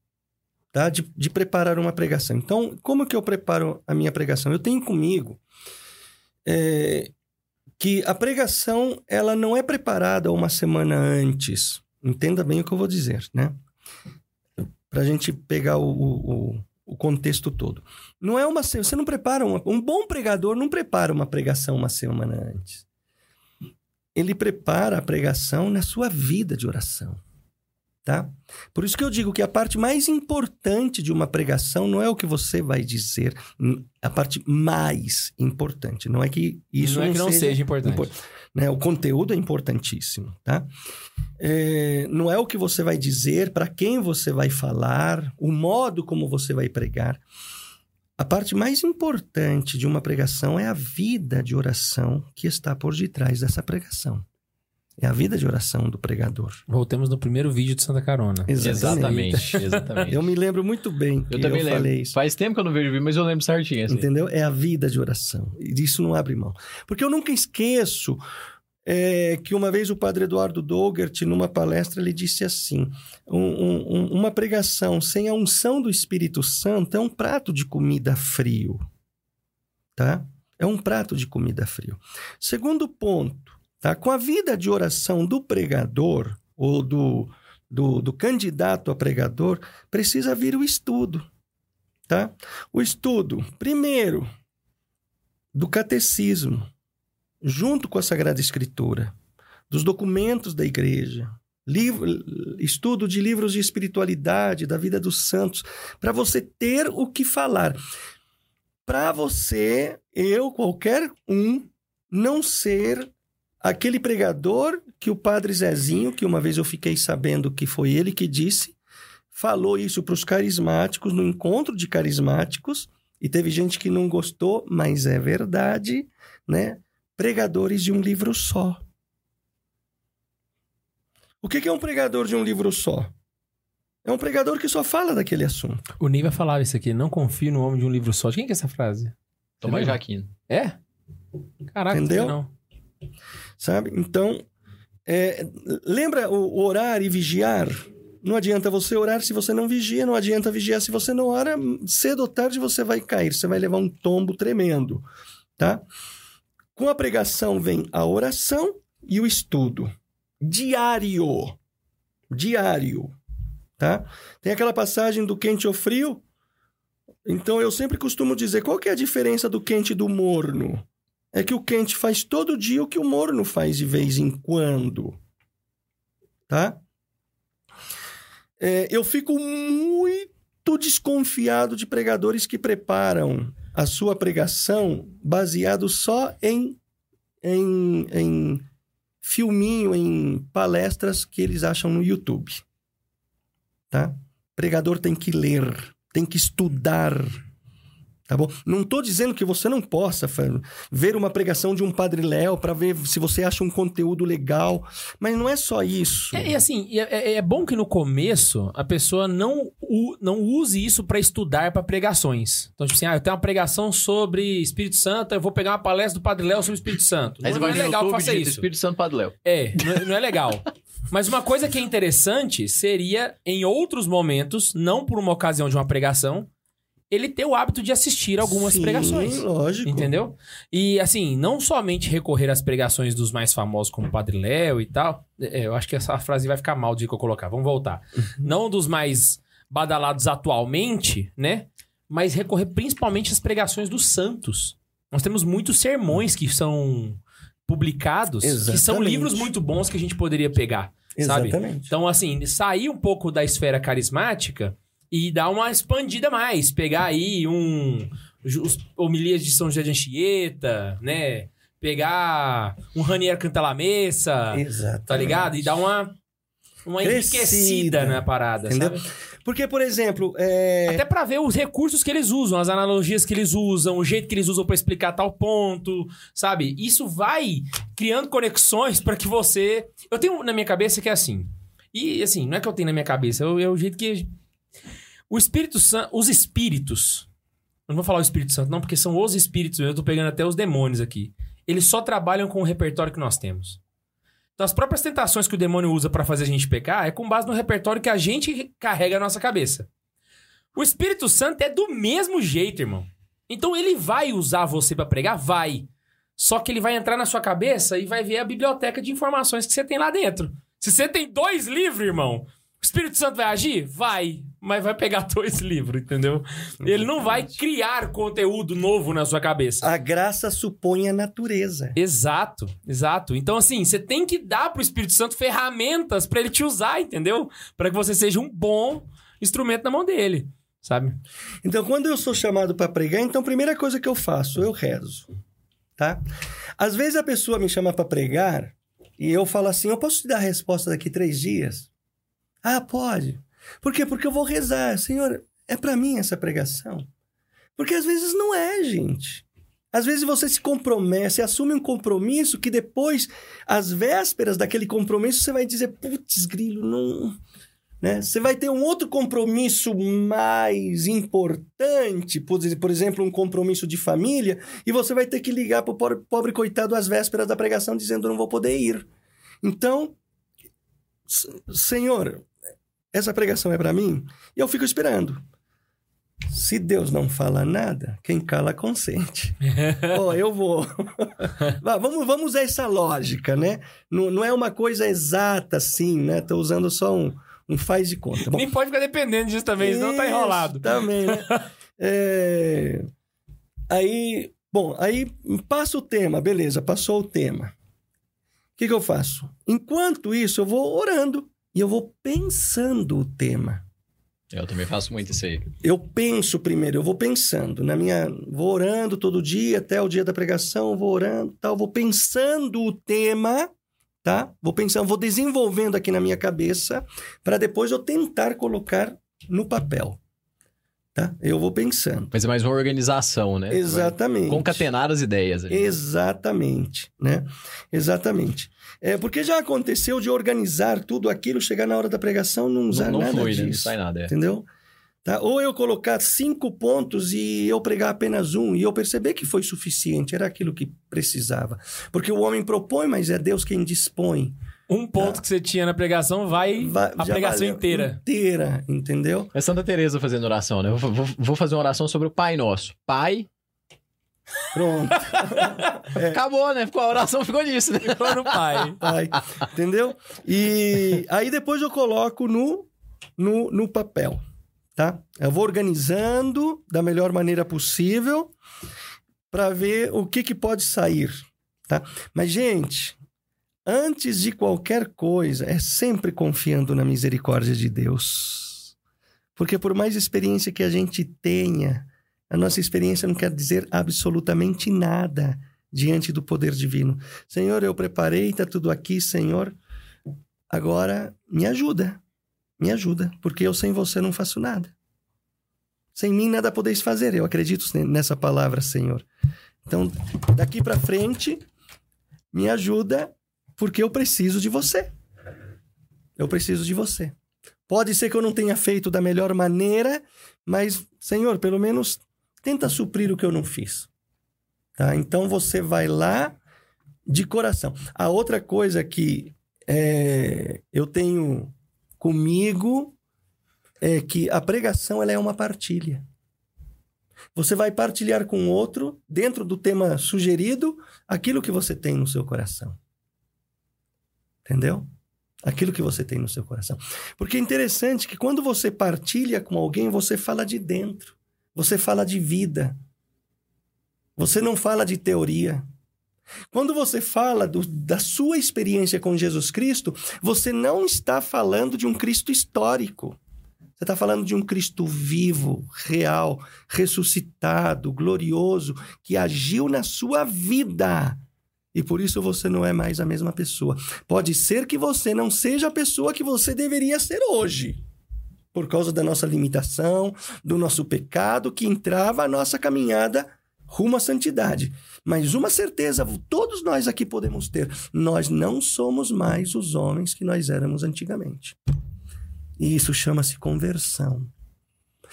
tá? De, de preparar uma pregação. Então, como que eu preparo a minha pregação? Eu tenho comigo... é, que a pregação ela não é preparada uma semana antes. Entenda bem o que eu vou dizer, né? Para a gente pegar o, o, o contexto todo. Não é uma você não prepara uma, um bom pregador não prepara uma pregação uma semana antes. Ele prepara a pregação na sua vida de oração. Tá? Por isso que eu digo que a parte mais importante de uma pregação não é o que você vai dizer, a parte mais importante. Não é que isso não é que não seja, importante. impor- né? O conteúdo é importantíssimo, tá? É, não é o que você vai dizer, para quem você vai falar, o modo como você vai pregar. A parte mais importante de uma pregação é a vida de oração que está por detrás dessa pregação. É a vida de oração do pregador. Voltemos no primeiro vídeo de Santa Carona. Exatamente, exatamente. Eu me lembro muito bem que Eu eu, também lembro. falei isso. Faz tempo que eu não vejo o vídeo, mas eu lembro certinho. Assim. Entendeu? É a vida de oração. E disso não abre mão. Porque eu nunca esqueço é, que uma vez o padre Eduardo Dogert, numa palestra, ele disse assim: um- um- um- uma pregação sem a unção do Espírito Santo é um prato de comida frio. Tá? É um prato de comida frio. Segundo ponto, tá? com a vida de oração do pregador ou do, do, do candidato a pregador, precisa vir o estudo. Tá? O estudo, primeiro, do catecismo, junto com a Sagrada Escritura, dos documentos da igreja, livro, estudo de livros de espiritualidade, da vida dos santos, para você ter o que falar. Para você, eu, qualquer um, não ser aquele pregador que o padre Zezinho, que uma vez eu fiquei sabendo que foi ele que disse, falou isso para os carismáticos no encontro de carismáticos e teve gente que não gostou, mas é verdade, né? Pregadores de um livro só. O que é um pregador de um livro só? É um pregador que só fala daquele assunto. O Neiva falava isso aqui, não confio no homem de um livro só. De quem que é essa frase? Tomás? Jaquino. É? Caraca, Entendeu? não. sabe? Então, é, lembra o o orar e vigiar? Não adianta você orar se você não vigia, não adianta vigiar se você não ora. Cedo ou tarde você vai cair, você vai levar um tombo tremendo, tá? Com a pregação vem a oração e o estudo. Diário. Diário, tá? Tem aquela passagem do quente ou frio? Então eu sempre costumo dizer, qual que é a diferença do quente e do morno? é que o quente faz todo dia o que o morno faz de vez em quando. Tá? É, eu fico muito desconfiado de pregadores que preparam a sua pregação baseado só em, em, em filminho, em palestras que eles acham no YouTube. Tá? Pregador tem que ler, tem que estudar. Tá bom? Não estou dizendo que você não possa ver uma pregação de um Padre Léo para ver se você acha um conteúdo legal, mas não é só isso. É, e assim, é, é- é bom que no começo a pessoa não, u- não use isso pra estudar pra pregações. Então, tipo assim, ah, eu tenho uma pregação sobre Espírito Santo, eu vou pegar uma palestra do Padre Léo sobre o Espírito Santo. Aí Não, você não vai é legal que YouTube faça isso. Espírito Santo Padre Léo. É, não é, não é legal. Mas uma coisa que é interessante seria, em outros momentos, não por uma ocasião de uma pregação, ele ter o hábito de assistir algumas Sim, pregações. lógico. Entendeu? E assim, não somente recorrer às pregações dos mais famosos como o Padre Léo e tal. É, eu acho que essa frase vai ficar mal de que eu colocar. Vamos voltar. Não dos mais badalados atualmente, né? Mas recorrer principalmente às pregações dos santos. Nós temos muitos sermões que são publicados, que são Exatamente. livros muito bons que a gente poderia pegar. sabe? Exatamente. Então, assim, sair um pouco da esfera carismática e dar uma expandida mais. Pegar aí um. Os homilias de São José de Anchieta, né? Pegar um Ranier Canta la Messa, Exatamente. tá ligado? E dar uma. Uma Crescida. enriquecida na parada, Entendeu? sabe? Porque, por exemplo, é... Até pra ver os recursos que eles usam, as analogias que eles usam, o jeito que eles usam pra explicar tal ponto, sabe? Isso vai criando conexões pra que você. Eu tenho na minha cabeça que é assim. E assim, não é que eu tenho na minha cabeça, é o, é o jeito que. O Espírito Santo. Os espíritos. Eu não vou falar o Espírito Santo, não, porque são os espíritos. Eu tô pegando até os demônios aqui. Eles só trabalham com o repertório que nós temos. Então, as próprias tentações que o demônio usa pra fazer a gente pecar é com base no repertório que a gente carrega na nossa cabeça. O Espírito Santo é do mesmo jeito, irmão. Então ele vai usar você pra pregar? Vai. Só que ele vai entrar na sua cabeça e vai ver a biblioteca de informações que você tem lá dentro. Se você tem dois livros, irmão, o Espírito Santo vai agir? Vai. Mas vai pegar dois livros, entendeu? Ele não vai criar conteúdo novo na sua cabeça. A graça supõe a natureza. Exato, exato. Então, assim, você tem que dar pro Espírito Santo ferramentas pra ele te usar, entendeu? Pra que você seja um bom instrumento na mão dele, sabe? Então, quando eu sou chamado para pregar, então a primeira coisa que eu faço, eu rezo, tá? Às vezes a pessoa me chama para pregar e eu falo assim, eu posso te dar a resposta daqui três dias? Ah, pode. Por quê? Porque eu vou rezar. Senhor, é para mim essa pregação? Porque às vezes não é, gente. Às vezes você se compromete, assume um compromisso que depois, às vésperas daquele compromisso, você vai dizer, putz, grilo, não... Né? Você vai ter um outro compromisso mais importante, por, exemplo, um compromisso de família, e você vai ter que ligar para o pobre, pobre coitado às vésperas da pregação dizendo não vou poder ir. Então, Senhor, essa pregação é para mim? E eu fico esperando. Se Deus não fala nada, quem cala consente. Ó, eu vou. Vamos, vamos usar essa lógica, né? Não, não é uma coisa exata assim, né? Tô usando só um, um faz de conta. Bom, Nem pode ficar dependendo disso também, senão tá isso, enrolado. Também, né? É, Aí, bom, aí passa o tema, beleza, passou o tema. O que, que eu faço? Enquanto isso, eu vou orando e eu vou pensando o tema. Eu também faço muito isso aí. Eu penso primeiro, eu vou pensando na minha, vou orando todo dia até o dia da pregação, vou orando, tal, vou pensando o tema, tá? Vou pensando, vou desenvolvendo aqui na minha cabeça para depois eu tentar colocar no papel, tá? Eu vou pensando. Mas é mais uma organização, né? Exatamente. Concatenar as ideias. ali. Exatamente, né? Exatamente. É porque já aconteceu de organizar tudo aquilo, chegar na hora da pregação não usar Não, não nada flui, né? Não disso. sai nada. É. Entendeu? Tá? Ou eu colocar cinco pontos e eu pregar apenas um e eu perceber que foi suficiente, era aquilo que precisava. Porque o homem propõe, mas é Deus quem dispõe. Um ponto que você tinha na pregação vai, Vai- a pregação inteira. Inteira, entendeu? É Santa Teresa fazendo oração, né? Eu vou- vou fazer uma oração sobre o Pai Nosso. Pai. Pronto. É. Acabou, né? Ficou, a oração ficou nisso, né? Ficou no pai. Vai, entendeu? E aí depois eu coloco no, no, no papel, tá? Eu vou organizando da melhor maneira possível para ver o que, que pode sair, tá? Mas, gente, antes de qualquer coisa, é sempre confiando na misericórdia de Deus. Porque por mais experiência que a gente tenha, a nossa experiência não quer dizer absolutamente nada diante do poder divino. Senhor, eu preparei, está tudo aqui, Senhor. Agora me ajuda. Me ajuda, porque eu sem você não faço nada. Sem mim nada podeis fazer. Eu acredito nessa palavra, Senhor. Então, daqui para frente, me ajuda, porque eu preciso de você. Eu preciso de você. Pode ser que eu não tenha feito da melhor maneira, mas, Senhor, pelo menos tenta suprir o que eu não fiz. Tá? Então você vai lá de coração. A outra coisa que é, eu tenho comigo é que a pregação ela é uma partilha. Você vai partilhar com outro, dentro do tema sugerido, aquilo que você tem no seu coração. Entendeu? Aquilo que você tem no seu coração. Porque é interessante que quando você partilha com alguém, você fala de dentro. Você fala de vida. Você não fala de teoria. Quando você fala do, da sua experiência com Jesus Cristo, você não está falando de um Cristo histórico. Você está falando de um Cristo vivo, real, ressuscitado, glorioso, que agiu na sua vida. E por isso você não é mais a mesma pessoa. Pode ser que você não seja a pessoa que você deveria ser hoje. Por causa da nossa limitação, do nosso pecado que entrava a nossa caminhada rumo à santidade. Mas uma certeza, todos nós aqui podemos ter: nós não somos mais os homens que nós éramos antigamente. E isso chama-se conversão.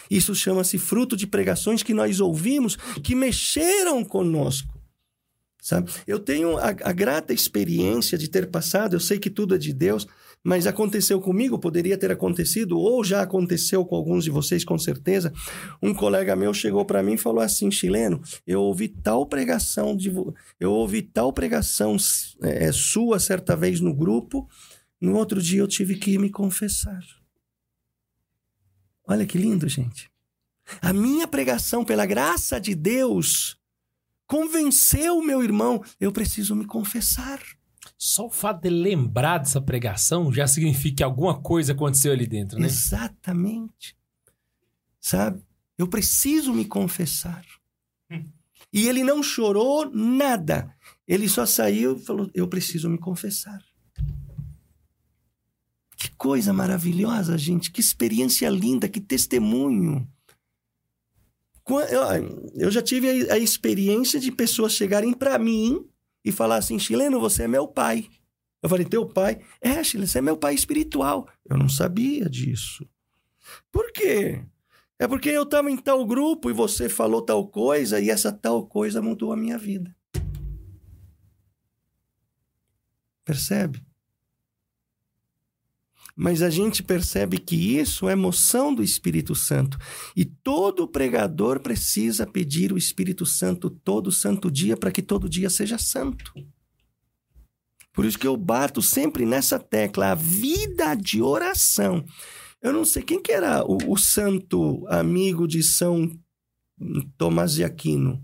Isso chama-se fruto de pregações que nós ouvimos que mexeram conosco. Sabe? Eu tenho a, a grata experiência de ter passado, eu sei que tudo é de Deus, mas aconteceu comigo, poderia ter acontecido, ou já aconteceu com alguns de vocês, com certeza. Um colega meu chegou para mim e falou assim: chileno, eu ouvi tal pregação, de, eu ouvi tal pregação é, sua certa vez no grupo, no outro dia eu tive que me confessar. Olha que lindo, gente. A minha pregação, pela graça de Deus, convenceu o meu irmão, eu preciso me confessar. Só o fato de lembrar dessa pregação já significa que alguma coisa aconteceu ali dentro, né? Exatamente. Sabe? Eu preciso me confessar. E ele não chorou nada. Ele só saiu e falou: Eu preciso me confessar. Que coisa maravilhosa, gente. Que experiência linda, que testemunho. Eu, já tive a experiência de pessoas chegarem para mim e falar assim: Chileno, você é meu pai. Eu falei: Teu pai? É, Chileno, você é meu pai espiritual. Eu não sabia disso. Por quê? É porque eu estava em tal grupo e você falou tal coisa e essa tal coisa mudou a minha vida. Percebe? Mas a gente percebe que isso é moção do Espírito Santo. E todo pregador precisa pedir o Espírito Santo todo santo dia para que todo dia seja santo. Por isso que eu bato sempre nessa tecla, a vida de oração. Eu não sei quem que era o, o santo amigo de São Tomás de Aquino.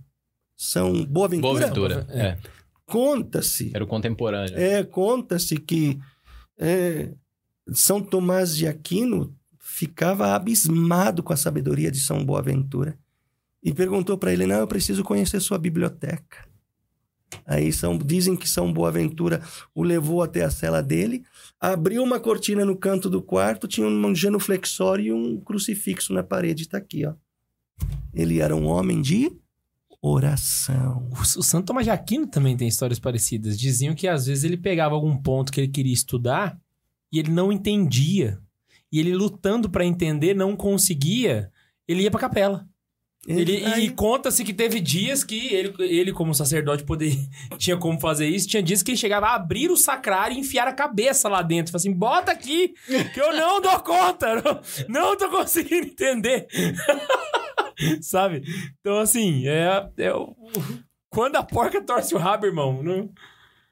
São Boaventura? Boaventura. É. Conta-se. Era o contemporâneo. É, conta-se que é, São Tomás de Aquino ficava abismado com a sabedoria de São Boaventura e perguntou para ele: Não, eu preciso conhecer sua biblioteca. Aí são, dizem que São Boaventura o levou até a cela dele, abriu uma cortina no canto do quarto, tinha um genuflexório e um crucifixo na parede. Está aqui, ó. Ele era um homem de oração. O, Santo Tomás de Aquino também tem histórias parecidas. Diziam que às vezes ele pegava algum ponto que ele queria estudar e ele não entendia. E ele lutando para entender, não conseguia, ele ia pra capela. Ele, aí- E conta-se que teve dias que ele, ele como sacerdote, poder, tinha como fazer isso. Tinha dias que ele chegava a abrir o sacrário e enfiar a cabeça lá dentro. Falava assim, bota aqui, que eu não dou conta. Não, não tô conseguindo entender. Sabe? Então, assim, é, é o- Quando a porca torce o rabo, irmão. Não...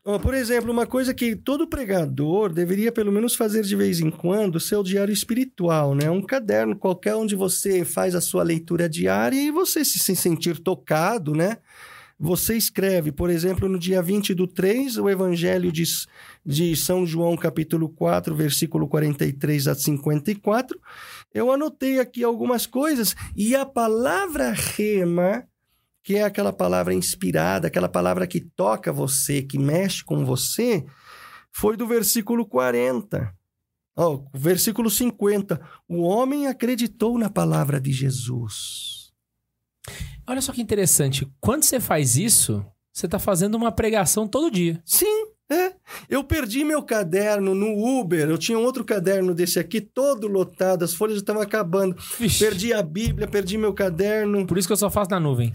Por exemplo, uma coisa que todo pregador deveria pelo menos fazer de vez em quando, seu diário espiritual, né? Um caderno qualquer onde você faz a sua leitura diária e você se se sentir tocado, né? Você escreve, por exemplo, no dia 20 do 3, o Evangelho de, de São João, capítulo 4, versículo 43 a 54. Eu anotei aqui algumas coisas e a palavra rema que é aquela palavra inspirada, aquela palavra que toca você, que mexe com você, foi do versículo 40. Ó, o versículo 50. O homem acreditou na palavra de Jesus. Olha só que interessante. Quando você faz isso, você tá fazendo uma pregação todo dia. Sim, é. Eu perdi meu caderno no Uber. Eu tinha um outro caderno desse aqui, todo lotado, as folhas estavam acabando. Vixe, Perdi a Bíblia, perdi meu caderno. Por isso que eu só faço na nuvem.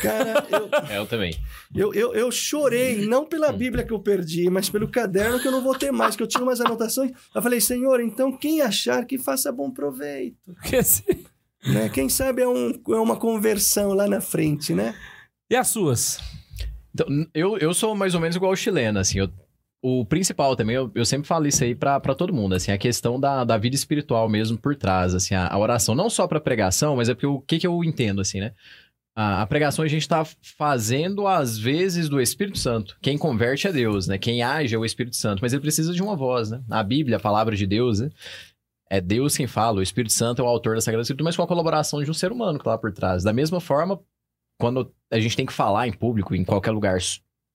Cara, eu, É, eu também. Eu, eu, eu chorei, não pela Bíblia que eu perdi, mas pelo caderno que eu não vou ter mais, que eu tinha umas anotações. Eu falei, Senhor, então quem achar que faça bom proveito. Porque assim- Né? Quem sabe é, um, é uma conversão lá na frente, né? E as suas? Então, eu, eu sou mais ou menos igual o chileno, assim. eu- o principal também, eu, eu sempre falo isso aí pra, pra todo mundo, assim, a questão da, da vida espiritual mesmo por trás, assim, a, a oração, não só pra pregação, mas é porque o que, que eu entendo, assim, né? A, pregação a gente tá fazendo às vezes do Espírito Santo. Quem converte é Deus, né? Quem age é o Espírito Santo, mas ele precisa de uma voz, né? A Bíblia, a palavra de Deus, né? É Deus quem fala, o Espírito Santo é o autor da Sagrada Escritura, mas com a colaboração de um ser humano que tá lá por trás. Da mesma forma, quando a gente tem que falar em público, em qualquer lugar,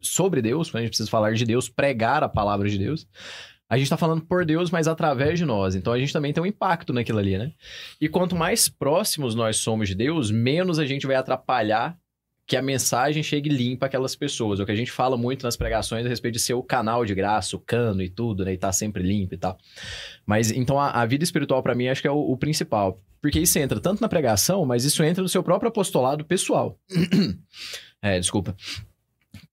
sobre Deus, quando a gente precisa falar de Deus, pregar a palavra de Deus, a gente tá falando por Deus, mas através de nós. Então a gente também tem um impacto naquilo ali, né? E quanto mais próximos nós somos de Deus, menos a gente vai atrapalhar que a mensagem chegue limpa aquelas pessoas. É o que a gente fala muito nas pregações a respeito de ser o canal de graça, o cano e tudo, né? E tá sempre limpo e tal. Mas então a, a vida espiritual pra mim acho que é o, o principal. Porque isso entra tanto na pregação, mas isso entra no seu próprio apostolado pessoal. é, desculpa.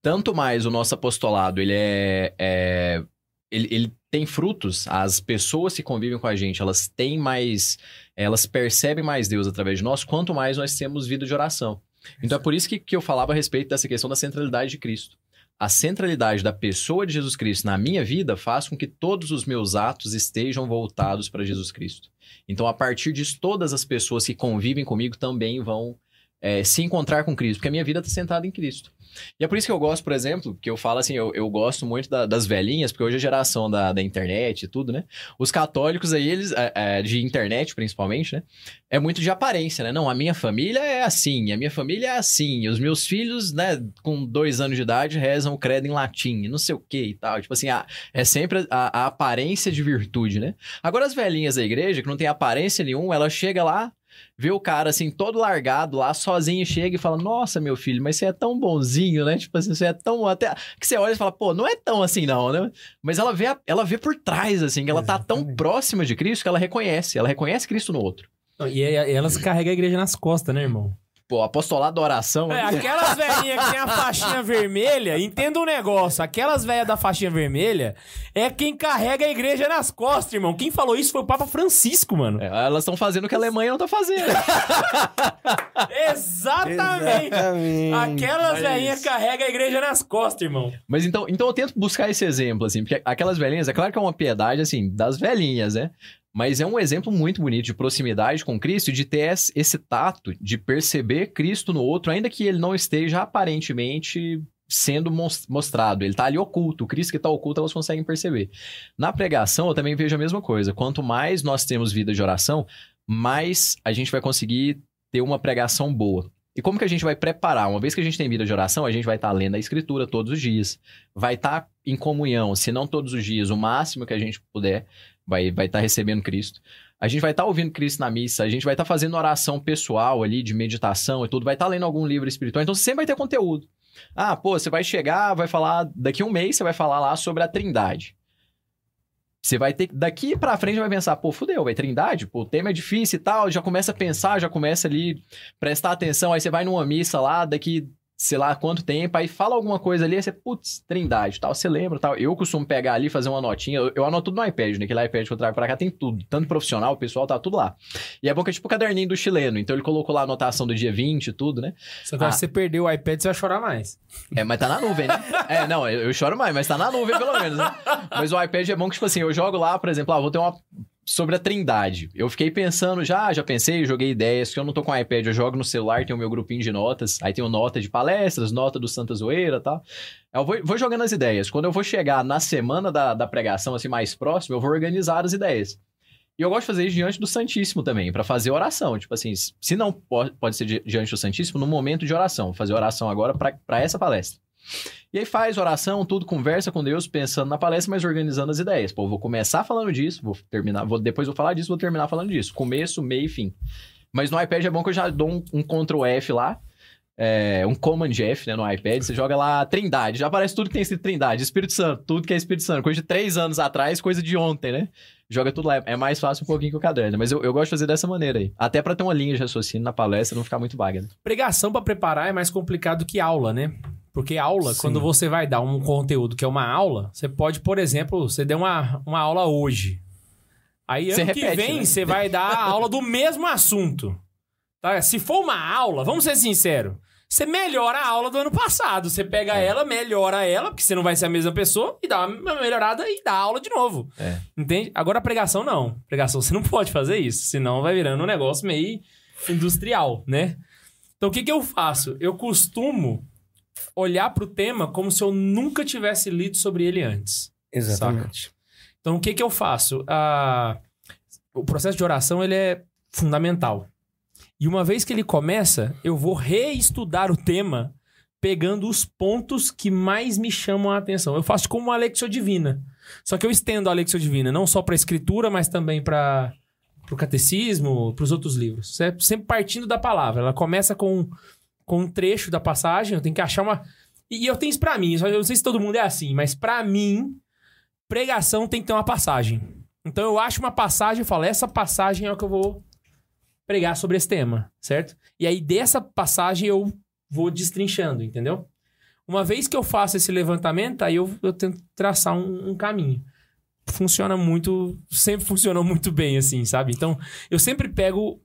Tanto mais o nosso apostolado, ele é, é ele, ele tem frutos, as pessoas que convivem com a gente, elas têm mais, elas percebem mais Deus através de nós, quanto mais nós temos vida de oração. Então é por isso que, que eu falava a respeito dessa questão da centralidade de Cristo. a centralidade da pessoa de Jesus Cristo na minha vida faz com que todos os meus atos estejam voltados para Jesus Cristo. Então, a partir disso, todas as pessoas que convivem comigo também vão é, se encontrar com Cristo, porque a minha vida está sentada em Cristo. E é por isso que eu gosto, por exemplo, que eu falo assim, eu, eu gosto muito da- das velhinhas, porque hoje a geração da, da internet e tudo, né? Os católicos aí, eles, é, é, de internet principalmente, né? É muito de aparência, né? Não, a minha família é assim, a minha família é assim, os meus filhos, né, com dois anos de idade, rezam o credo em latim, não sei o que e tal. Tipo assim, a- é sempre a, a aparência de virtude, né? Agora as velhinhas da igreja, que não tem aparência nenhuma, ela chega lá, vê o cara assim, todo largado lá, sozinho, chega e fala: Nossa, meu filho, mas você é tão bonzinho, né? Tipo assim, você é tão. Até. Que você olha e fala, pô, não é tão assim, não, né? Mas ela vê, ela vê por trás, assim, que ela tá tão Exatamente. próxima de Cristo que ela reconhece. Ela reconhece Cristo no outro. E, e elas carregam a igreja nas costas, né, irmão? Pô, apostolado da oração. É, né? aquelas velhinhas que tem a faixinha vermelha, entenda um negócio. Aquelas velhas da faixinha vermelha é quem carrega a igreja nas costas, irmão. Quem falou isso foi o Papa Francisco, mano. É, elas estão fazendo o que a Alemanha não tá fazendo. Exatamente. Exatamente. Aquelas Mas- velhinhas carregam a igreja nas costas, irmão. Mas então, então eu tento buscar esse exemplo, assim, porque aquelas velhinhas, é claro que é uma piedade, assim, das velhinhas, né? Mas é um exemplo muito bonito de proximidade com Cristo e de ter esse tato de perceber Cristo no outro, ainda que ele não esteja aparentemente sendo mos- mostrado. Ele tá ali oculto. O Cristo que tá oculto, elas conseguem perceber. Na pregação, eu também vejo a mesma coisa. Quanto mais nós temos vida de oração, mais a gente vai conseguir ter uma pregação boa. E como que a gente vai preparar? Uma vez que a gente tem vida de oração, a gente vai estar lendo a escritura todos os dias. Vai estar em comunhão, se não todos os dias, o máximo que a gente puder, vai vai estar recebendo Cristo. A gente vai estar ouvindo Cristo na missa, a gente vai estar fazendo oração pessoal ali, de meditação e tudo, vai estar lendo algum livro espiritual, então você sempre vai ter conteúdo. Ah, pô, você vai chegar, vai falar, daqui um mês você vai falar lá sobre a trindade. Você vai ter, daqui pra frente vai pensar, pô, fudeu, vai trindade? Pô, o tema é difícil e tal, já começa a pensar, já começa ali, prestar atenção, aí você vai numa missa lá, daqui sei lá quanto tempo, aí fala alguma coisa ali, aí você, putz, trindade, tal, você lembra, tal. Eu costumo pegar ali, fazer uma notinha, eu, eu anoto tudo no iPad, naquele iPad que eu trago pra cá tem tudo, tanto profissional, pessoal tá tudo lá. E é bom que é tipo o caderninho do chileno, então ele colocou lá a anotação do dia 20 e tudo, né? Só que Ah. que você perdeu o iPad, você vai chorar mais. É, mas tá na nuvem, né? É, não, eu, eu choro mais, mas tá na nuvem pelo menos, né? Mas o iPad é bom que, tipo assim, eu jogo lá, por exemplo, ah, vou ter uma sobre a trindade. Eu fiquei pensando já, já pensei, joguei ideias, que eu não tô com o iPad, eu jogo no celular, tem o meu grupinho de notas, aí tem nota de palestras, nota do Santa Zoeira e tal. Eu vou, vou jogando as ideias. Quando eu vou chegar na semana da, da pregação, assim, mais próximo, eu vou organizar as ideias. E eu gosto de fazer isso diante do Santíssimo também, pra fazer oração. Tipo assim, se não pode, pode ser di- diante do Santíssimo, no momento de oração. Vou fazer oração agora pra essa palestra. E aí faz oração, tudo, conversa com Deus, pensando na palestra, mas organizando as ideias. Pô, vou começar falando disso, vou terminar, vou, depois vou falar disso, vou terminar falando disso. Começo, meio e fim. Mas no iPad é bom que eu já dou um, um Ctrl F lá, é, um Command F, né, no iPad, você joga lá Trindade, já aparece tudo que tem escrito Trindade, Espírito Santo, tudo que é Espírito Santo, coisa de três anos atrás, coisa de ontem, né? Joga tudo lá, é mais fácil um pouquinho que o caderno, mas eu, eu gosto de fazer dessa maneira aí. Até pra ter uma linha de raciocínio na palestra, não ficar muito vaga, né? Pregação pra preparar é mais complicado que aula, né? Porque aula, Sim. quando você vai dar um conteúdo que é uma aula, você pode, por exemplo, você deu uma, uma aula hoje. Aí ano que repete, vem né? você vai dar a aula do mesmo assunto. Tá? Se for uma aula, vamos ser sinceros, você melhora a aula do ano passado. Você pega É. ela, melhora ela, porque você não vai ser a mesma pessoa, e dá uma melhorada e dá aula de novo. É. Entende? Agora pregação não. Pregação você não pode fazer isso, senão vai virando um negócio meio industrial, né? Então o que, que eu faço? Eu costumo olhar pro tema como se eu nunca tivesse lido sobre ele antes. Exatamente. Então, o que que eu faço? Ah, o processo de oração, ele é fundamental. E uma vez que ele começa, eu vou reestudar o tema, pegando os pontos que mais me chamam a atenção. Eu faço como uma Alexio Divina. Só que eu estendo a Alexio Divina não só para a escritura, mas também para o catecismo, para os outros livros. É sempre partindo da palavra. Ela começa com, com um trecho da passagem, eu tenho que achar uma... E eu tenho isso pra mim, eu não sei se todo mundo é assim, mas pra mim, pregação tem que ter uma passagem. Então eu acho uma passagem e falo, essa passagem é o que eu vou pregar sobre esse tema, certo? E aí dessa passagem eu vou destrinchando, entendeu? Uma vez que eu faço esse levantamento, aí eu, eu tento traçar um, um caminho. Funciona muito, sempre funcionou muito bem, assim, sabe? Então eu sempre pego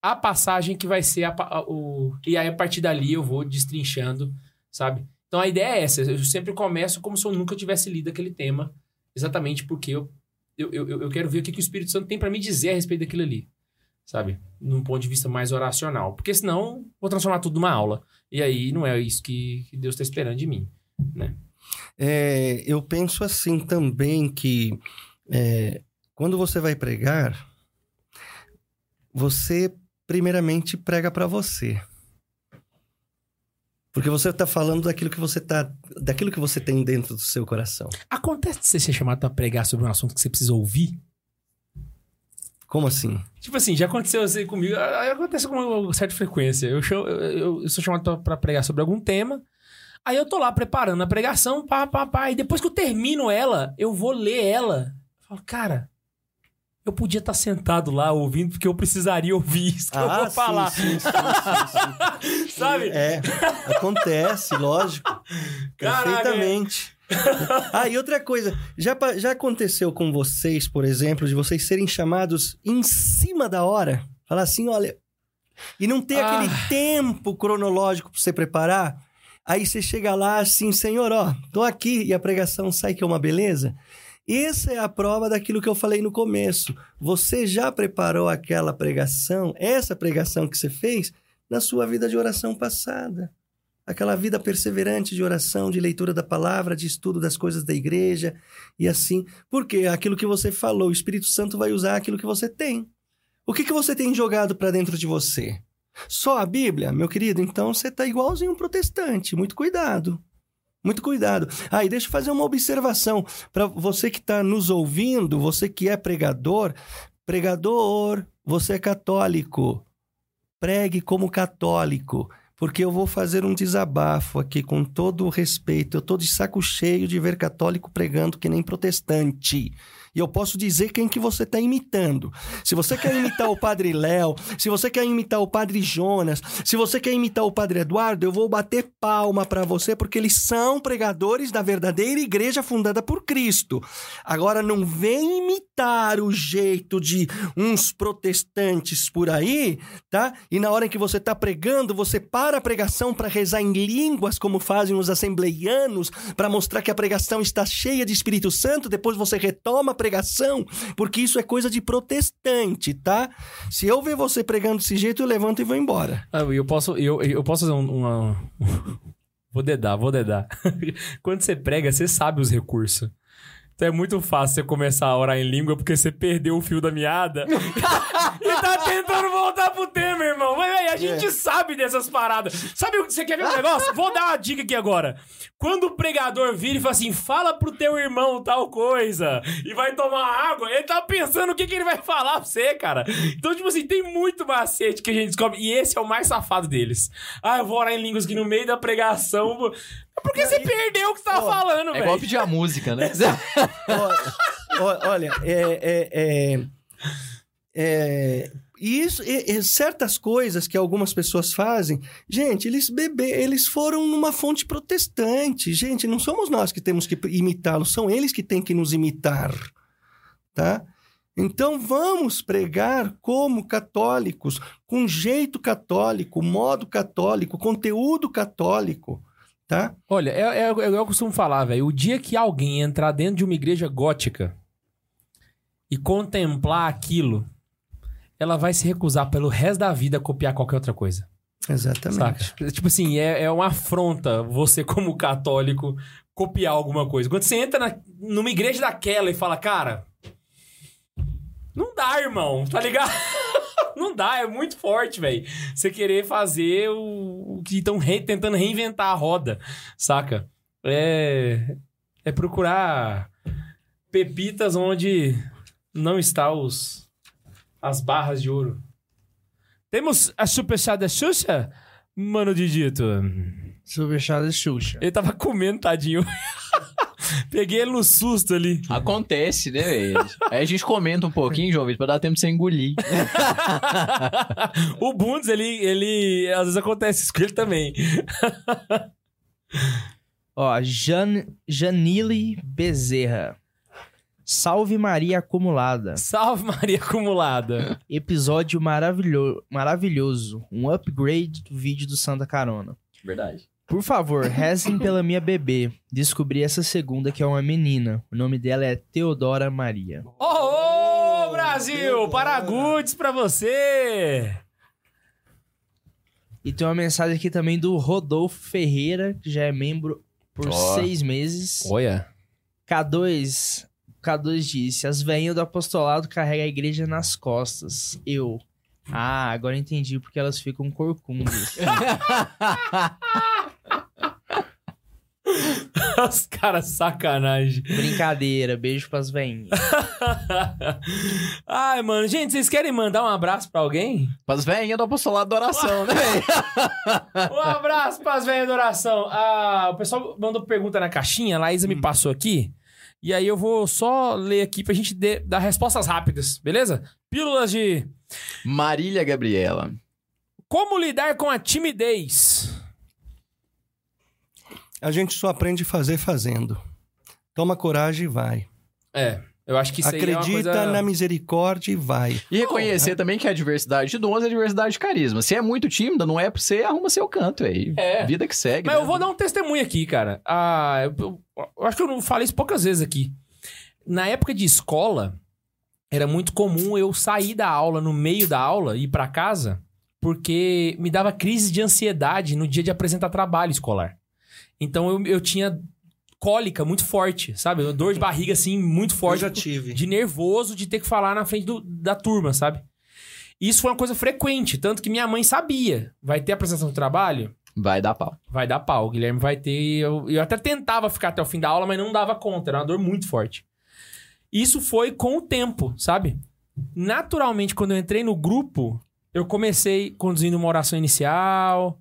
a passagem que vai ser a, a- o. E aí a partir dali eu vou destrinchando, sabe? Então a ideia é essa. Eu sempre começo como se eu nunca tivesse lido aquele tema, exatamente porque eu, eu, eu, eu quero ver o que, que o Espírito Santo tem pra me dizer a respeito daquilo ali. Sabe? Num ponto de vista mais oracional. Porque senão vou transformar tudo numa aula. E aí não é isso que, que Deus está esperando de mim. É, eu penso assim também que é, quando você vai pregar, você primeiramente prega para você. Porque você está falando daquilo que você tá, daquilo que você tem dentro do seu coração. Acontece de você ser chamado pra pregar sobre um assunto que você precisa ouvir? Como assim? Tipo assim, já aconteceu assim comigo. ah, Acontece com uma certa frequência. Eu, chamo- eu- eu sou chamado pra- pra pregar sobre algum tema. Aí eu tô lá preparando a pregação, pá, pá, pá. E depois que eu termino ela, eu vou ler ela. Eu falo, cara, eu podia estar sentado lá ouvindo, porque eu precisaria ouvir isso que eu vou falar. Ah, sim, sim, sim, sim. Sabe? É, acontece, lógico. Caraca, Perfeitamente. ah, e outra coisa, já, já aconteceu com vocês, por exemplo, de vocês serem chamados em cima da hora? Falar assim, olha. E não ter Ah. aquele tempo cronológico pra você preparar? Aí você chega lá assim, Senhor, ó, tô aqui e a pregação sai que é uma beleza. Essa é a prova daquilo que eu falei no começo. Você já preparou aquela pregação, essa pregação que você fez, na sua vida de oração passada. Aquela vida perseverante de oração, de leitura da palavra, de estudo das coisas da igreja e assim. Porque aquilo que você falou, o Espírito Santo vai usar aquilo que você tem. O que, que você tem jogado para dentro de você? Só a Bíblia, meu querido? Então você tá igualzinho um protestante. Muito cuidado. Muito cuidado. Ah, e deixa eu fazer uma observação para você que está nos ouvindo, você que é pregador. Pregador, você é católico. Pregue como católico. Porque eu vou fazer um desabafo aqui com todo o respeito. Eu tô de saco cheio de ver católico pregando que nem protestante. E eu posso dizer quem que você está imitando. Se você quer imitar o Padre Léo, se você quer imitar o Padre Jonas, se você quer imitar o Padre Eduardo, eu vou bater palma para você porque eles são pregadores da verdadeira igreja fundada por Cristo. Agora não vem imitar o jeito de uns protestantes por aí, tá? E na hora em que você tá pregando, você para a pregação para rezar em línguas como fazem os assembleianos, para mostrar que a pregação está cheia de Espírito Santo, depois você retoma pregação, porque isso é coisa de protestante, tá? Se eu ver você pregando desse jeito, eu levanto e vou embora. Ah, eu posso, eu, eu posso fazer um- uma. Vou dedar, vou dedar. Quando você prega, você sabe os recursos. Então é muito fácil você começar a orar em língua porque você perdeu o fio da meada e tá tentando voltar pro tema, irmão. Mas véi, a gente sabe dessas paradas. Sabe o que você quer ver um negócio? Vou dar uma dica aqui agora. Quando o pregador vira e fala assim: fala pro teu irmão tal coisa e vai tomar água, ele tá pensando o que, que ele vai falar pra você, cara. Então, tipo assim, tem muito macete que a gente descobre. E esse é o mais safado deles. Ah, eu vou orar em línguas aqui no meio da pregação. É porque você perdeu o que você tava falando, É velho. igual pedir a música, né? Olha, ó- olha, é, é, é, é, isso, e- e certas coisas que algumas pessoas fazem, gente, eles bebe, eles foram numa fonte protestante, gente, não somos nós que temos que imitá-los, são eles que têm que nos imitar, tá? Então vamos pregar como católicos, com jeito católico, modo católico, conteúdo católico, tá? Olha, é, é, é, eu costumo falar, velho. O dia que alguém entrar dentro de uma igreja gótica e contemplar aquilo, ela vai se recusar pelo resto da vida a copiar qualquer outra coisa. Exatamente. Saca? Tipo assim, é, é uma afronta você, como católico, copiar alguma coisa. Quando você entra na- numa igreja daquela e fala, cara. Não dá, irmão, tá ligado? Não dá, é muito forte, velho. Você querer fazer o, o que estão tentando reinventar a roda, saca? É. É procurar pepitas onde não está os as barras de ouro. Temos a super chá da Xuxa, mano Didito. Superchat da Xuxa. Ele tava comendo, tadinho. Peguei ele no susto ali. Acontece, né, velho? Aí a gente comenta um pouquinho, João Vitor, pra dar tempo de você engolir. o Bundes, ele, ele. Às vezes acontece isso com ele também. Ó, Jan, Janile Bezerra. Salve Maria Acumulada. Salve Maria Acumulada. Episódio maravilho, maravilhoso. Um upgrade do vídeo do Santa Carona. Verdade. Por favor, rezem pela minha bebê. Descobri essa segunda que é uma menina. O nome dela é Teodora Maria. Ô, ô, Brasil! Paragudes pra você! E tem uma mensagem aqui também do Rodolfo Ferreira, que já é membro por Ó. seis meses. Olha. K2, K2 disse: As veinhas do apostolado carregam a igreja nas costas. Eu. Ah, agora entendi porque elas ficam corcundas. Os caras sacanagem. Brincadeira, beijo pras veinhas. Ai, mano. Gente, vocês querem mandar um abraço pra alguém? Mas velhinha do apostolado da oração, né, velho? Um abraço pras velhas da oração. Ah, o pessoal mandou pergunta na caixinha, a Laísa me passou aqui. E aí eu vou só ler aqui pra gente de- dar respostas rápidas, beleza? Pílulas de Marília Gabriela. como lidar com a timidez. A gente só aprende a fazer fazendo. Toma coragem e vai. É, eu acho que isso aí é uma Acredita coisa... na misericórdia e vai. E reconhecer também que a diversidade de dons é diversidade de carisma. Se é muito tímida, não é pra você, arruma seu canto aí. É. Vida que segue. Mas né? eu vou dar um testemunho aqui, cara. Ah, eu, eu- eu acho que eu não falei isso poucas vezes aqui. Na época de escola, era muito comum eu sair da aula, no meio da aula, e ir pra casa, porque me dava crise de ansiedade no dia de apresentar trabalho escolar. Então eu, eu tinha cólica muito forte, sabe? Dor de barriga, assim, muito forte. Eu já tive. De nervoso de ter que falar na frente do- da turma, sabe? Isso foi uma coisa frequente, tanto que minha mãe sabia. Vai ter apresentação de trabalho? Vai dar pau. Vai dar pau. O Guilherme vai ter. Eu, eu até tentava ficar até o fim da aula, mas não dava conta. Era uma dor muito forte. Isso foi com o tempo, sabe? Naturalmente, quando eu entrei no grupo, eu comecei conduzindo uma oração inicial.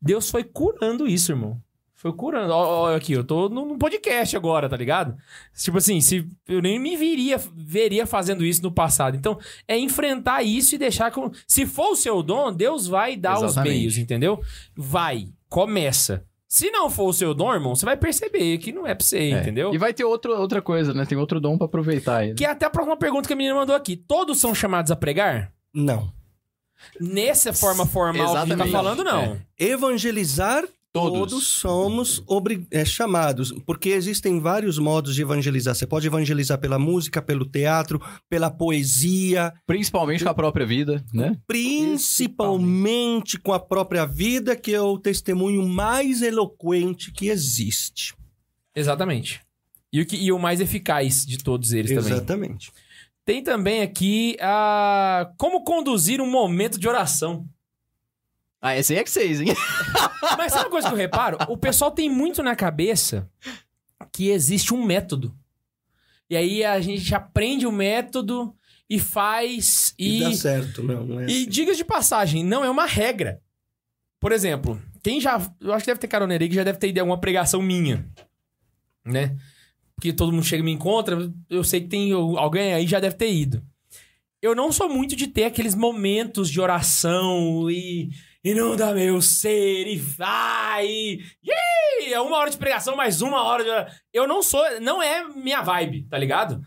Deus foi curando isso, irmão. Foi curando. Ó, aqui, eu tô num podcast agora, tá ligado? Tipo assim, se eu nem me viria, veria fazendo isso no passado. Então, é enfrentar isso e deixar com. Se for o seu dom, Deus vai dar os Exatamente. meios, entendeu? Vai, começa. Se não for o seu dom, irmão, você vai perceber que não é pra você, É. entendeu? E vai ter outro, outra coisa, né? Tem outro dom pra aproveitar aí. né? Que é até a próxima pergunta que a menina mandou aqui. Todos são chamados a pregar? Não. Nessa forma formal que a gente tá Exatamente. falando, não. Evangelizar, Todos. todos, somos obri- é, chamados. Porque existem vários modos de evangelizar. Você pode evangelizar pela música, pelo teatro, pela poesia, Principalmente com a própria vida, né? principalmente com a própria vida, que é o testemunho mais eloquente que existe. Exatamente. E o, que, e o mais eficaz de todos eles também. Exatamente. Tem também aqui a como conduzir um momento de oração. Ah, esse aí é que vocês, hein? Mas sabe uma coisa que eu reparo? O pessoal tem muito na cabeça que existe um método. E aí a gente aprende o método e faz E, e. dá certo, não, não é E assim. diga de passagem, não é uma regra. Por exemplo, quem já. Eu acho que deve ter caroneiro que já deve ter ido alguma pregação minha. Né? Porque todo mundo chega e me encontra, eu sei que tem alguém aí já deve ter ido. Eu não sou muito de ter aqueles momentos de oração e. Inunda meu ser e vai. Ih, é uma hora de pregação, mais uma hora de. Eu não sou. Não é minha vibe, tá ligado?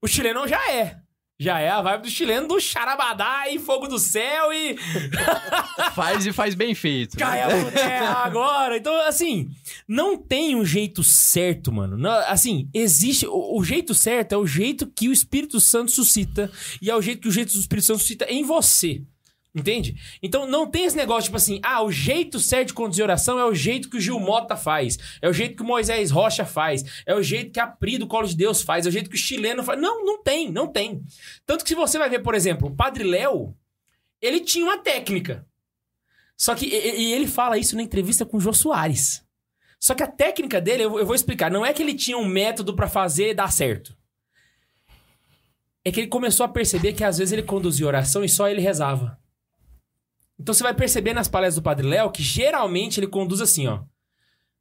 O chileno já é. Já é a vibe do chileno do charabadá e fogo do céu e faz e faz bem feito. né? caia por terra agora. Então, assim, não tem um jeito certo, mano. Não- assim, existe. O, o jeito certo é o jeito que o Espírito Santo suscita e é o jeito que o jeito do Espírito Santo suscita em você. Entende? Então não tem esse negócio, tipo assim, ah, o jeito certo de conduzir oração é o jeito que o Gil Mota faz, é o jeito que o Moisés Rocha faz, é o jeito que a Pri do Colo de Deus faz, é o jeito que o chileno faz. Não, não tem, não tem. Tanto que se você vai ver, por exemplo, o Padre Léo, ele tinha uma técnica. Só que, e, e ele fala isso na entrevista com o Jô Soares. Só que a técnica dele, eu, eu vou explicar, não é que ele tinha um método pra fazer dar certo. É que ele começou a perceber que às vezes ele conduzia oração e só ele rezava. Então você vai perceber nas palestras do Padre Léo que geralmente ele conduz assim, ó.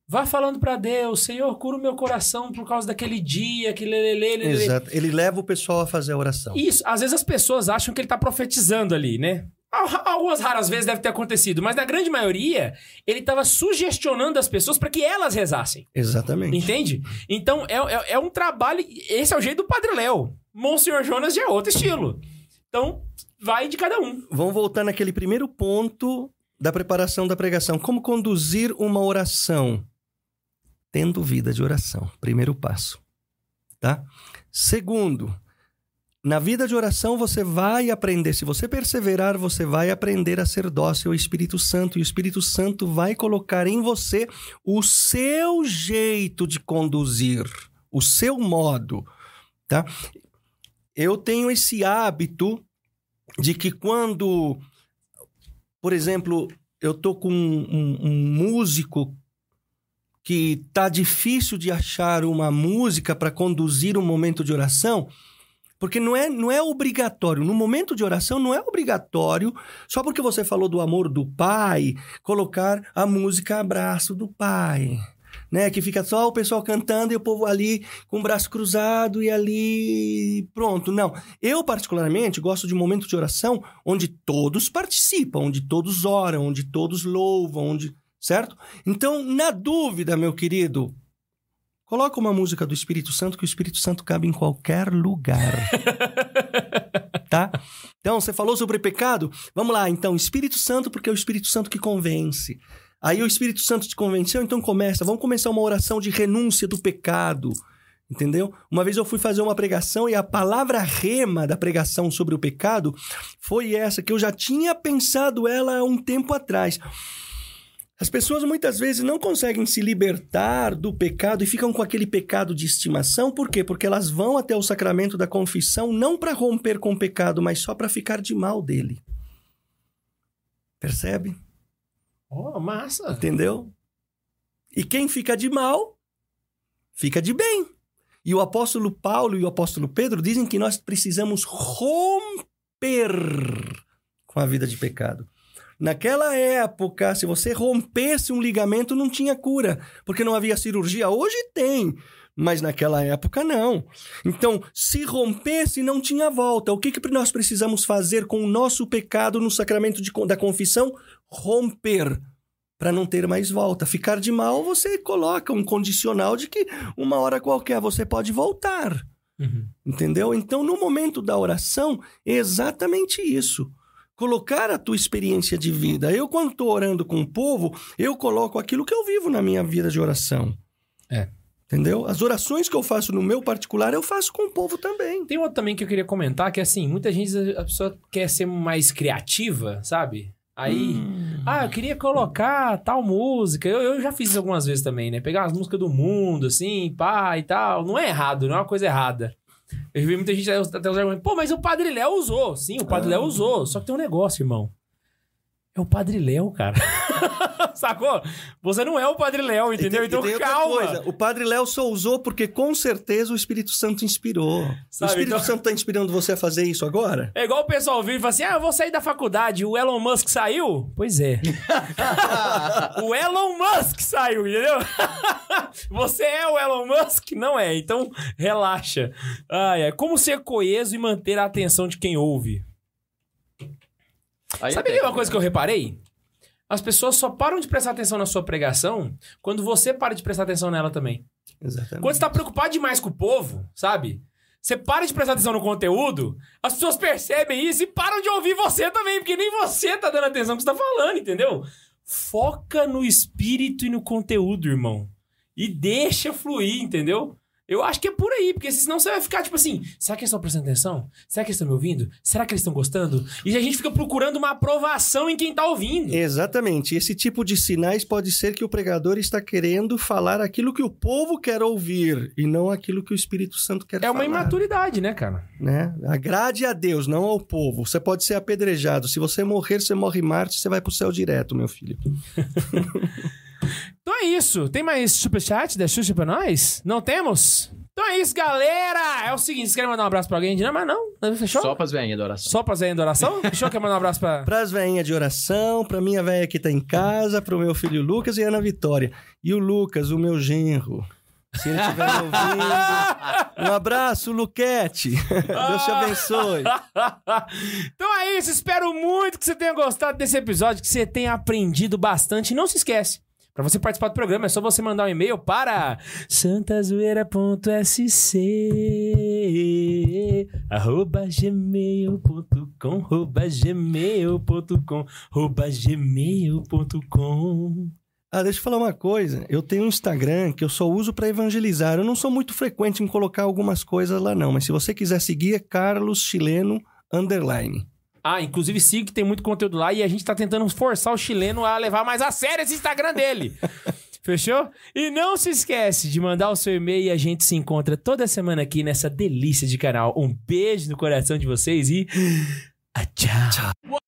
Vá falando pra Deus, Senhor, cura o meu coração por causa daquele dia, que lelele, lelele. Exato. Ele leva o pessoal a fazer a oração. Isso, às vezes as pessoas acham que ele tá profetizando ali, né? Al- Algumas raras vezes deve ter acontecido, mas na grande maioria, ele tava sugestionando as pessoas para que elas rezassem. Exatamente. Entende? Então, é, é, é um trabalho. Esse é o jeito do Padre Léo. Monsenhor Jonas já é outro estilo. Então, vai de cada um. Vamos voltar naquele primeiro ponto da preparação da pregação. Como conduzir uma oração? Tendo vida de oração. Primeiro passo. Tá? Segundo, na vida de oração você vai aprender, se você perseverar, você vai aprender a ser dócil ao Espírito Santo, e o Espírito Santo vai colocar em você o seu jeito de conduzir, o seu modo, tá? Eu tenho esse hábito de que quando, por exemplo, eu tô com um, um- um músico que tá difícil de achar uma música para conduzir um momento de oração, porque não é, não é obrigatório. No momento de oração, não é obrigatório, só porque você falou do amor do pai, colocar a música Abraço do Pai. Né? Que fica só o pessoal cantando e o povo ali com o braço cruzado e ali. Pronto. Não. Eu, particularmente, gosto de um momento de oração onde todos participam, onde todos oram, onde todos louvam, onde. Certo? Então, na dúvida, meu querido, Coloca uma música do Espírito Santo, que o Espírito Santo cabe em qualquer lugar. tá? Então, você falou sobre pecado? Vamos lá, então, Espírito Santo, porque é o Espírito Santo que convence. Aí o Espírito Santo te convenceu, então começa. Vamos começar uma oração de renúncia do pecado. Entendeu? Uma vez eu fui fazer uma pregação e a palavra rema da pregação sobre o pecado foi essa, que eu já tinha pensado ela há um tempo atrás. As pessoas muitas vezes não conseguem se libertar do pecado e ficam com aquele pecado de estimação. Por quê? Porque elas vão até o sacramento da confissão não para romper com o pecado, mas só para ficar de mal dele. Percebe? Oh, massa. Entendeu? E quem fica de mal, fica de bem. E o apóstolo Paulo e o apóstolo Pedro dizem que nós precisamos romper com a vida de pecado. Naquela época, se você rompesse um ligamento, não tinha cura, porque não havia cirurgia. Hoje tem, mas naquela época não. Então, se rompesse, não tinha volta. O que, que nós precisamos fazer com o nosso pecado no sacramento de, da confissão? Romper para não ter mais volta. Ficar de mal, você coloca um condicional de que uma hora qualquer você pode voltar. Uhum. Entendeu? Então, no momento da oração, é exatamente isso. Colocar a tua experiência de vida. Eu, quando estou orando com o povo, eu coloco aquilo que eu vivo na minha vida de oração. É. Entendeu? As orações que eu faço no meu particular, eu faço com o povo também. Tem outro também que eu queria comentar, que é assim, muita gente, a pessoa quer ser mais criativa, sabe? Aí, Hum. ah, eu queria colocar tal música. Eu, eu já fiz isso algumas vezes também, né? Pegar as músicas do mundo, assim, pá e tal. Não é errado, não é uma coisa errada. Eu vi muita gente até usar pô, mas o Padre Léo usou. Sim, o Padre Ah. Léo usou. Só que tem um negócio, irmão. É o Padre Léo, cara. Sacou? Você não é o Padre Léo, entendeu? E tem- então e outra calma. coisa, o Padre Léo só usou porque com certeza o Espírito Santo inspirou. Sabe, o Espírito então- Santo está inspirando você a fazer isso agora? É igual o pessoal vir e fala assim: ah, eu vou sair da faculdade, o Elon Musk saiu? Pois é. o Elon Musk saiu, entendeu? Você é o Elon Musk? Não é, então relaxa. Ai, é como ser coeso e manter a atenção de quem ouve. Aí Sabe até uma coisa que eu reparei? As pessoas só param de prestar atenção na sua pregação quando você para de prestar atenção nela também. Exatamente. Quando você tá preocupado demais com o povo, sabe? Você para de prestar atenção no conteúdo, as pessoas percebem isso e param de ouvir você também, porque nem você tá dando atenção no que você tá falando, entendeu? Foca no espírito e no conteúdo, irmão. E deixa fluir, entendeu? Eu acho que é por aí, porque senão você vai ficar tipo assim: será que eles estão prestando atenção? Será que eles estão me ouvindo? Será que eles estão gostando? E a gente fica procurando uma aprovação em quem tá ouvindo. Exatamente. Esse tipo de sinais pode ser que o pregador está querendo falar aquilo que o povo quer ouvir e não aquilo que o Espírito Santo quer É falar. uma imaturidade, né, cara? Né? Agrade a Deus, não ao povo. Você pode ser apedrejado. Se você morrer, você morre em Marte, você vai pro céu direto, meu filho. Então é isso. Tem mais superchat da Xuxa pra nós? Não temos? Então é isso, galera! É o seguinte, vocês querem mandar um abraço pra alguém? Não, mas não. Fechou? Só pras veinhas da oração. Só pra Zé da oração? Fechou? Quer mandar um abraço pra... Pras veinhas de oração, pra minha velha que tá em casa, pro meu filho Lucas e Ana Vitória. E o Lucas, o meu genro. Se ele estiver me ouvindo, um abraço, Luquete. Deus te abençoe. então é isso, espero muito que você tenha gostado desse episódio, que você tenha aprendido bastante. E não se esquece, para você participar do programa, é só você mandar um e-mail para santazoeira.sc arroba gmail.com, arroba gmail.com, arroba gmail.com. Ah, deixa eu falar uma coisa. Eu tenho um Instagram que eu só uso pra evangelizar. Eu não sou muito frequente em colocar algumas coisas lá, não. Mas se você quiser seguir, é Carlos Chileno Underline. Ah, inclusive siga que tem muito conteúdo lá e a gente tá tentando forçar o chileno a levar mais a sério esse Instagram dele. Fechou? E não se esquece de mandar o seu e-mail e a gente se encontra toda semana aqui nessa delícia de canal. Um beijo no coração de vocês e. Ah, tchau.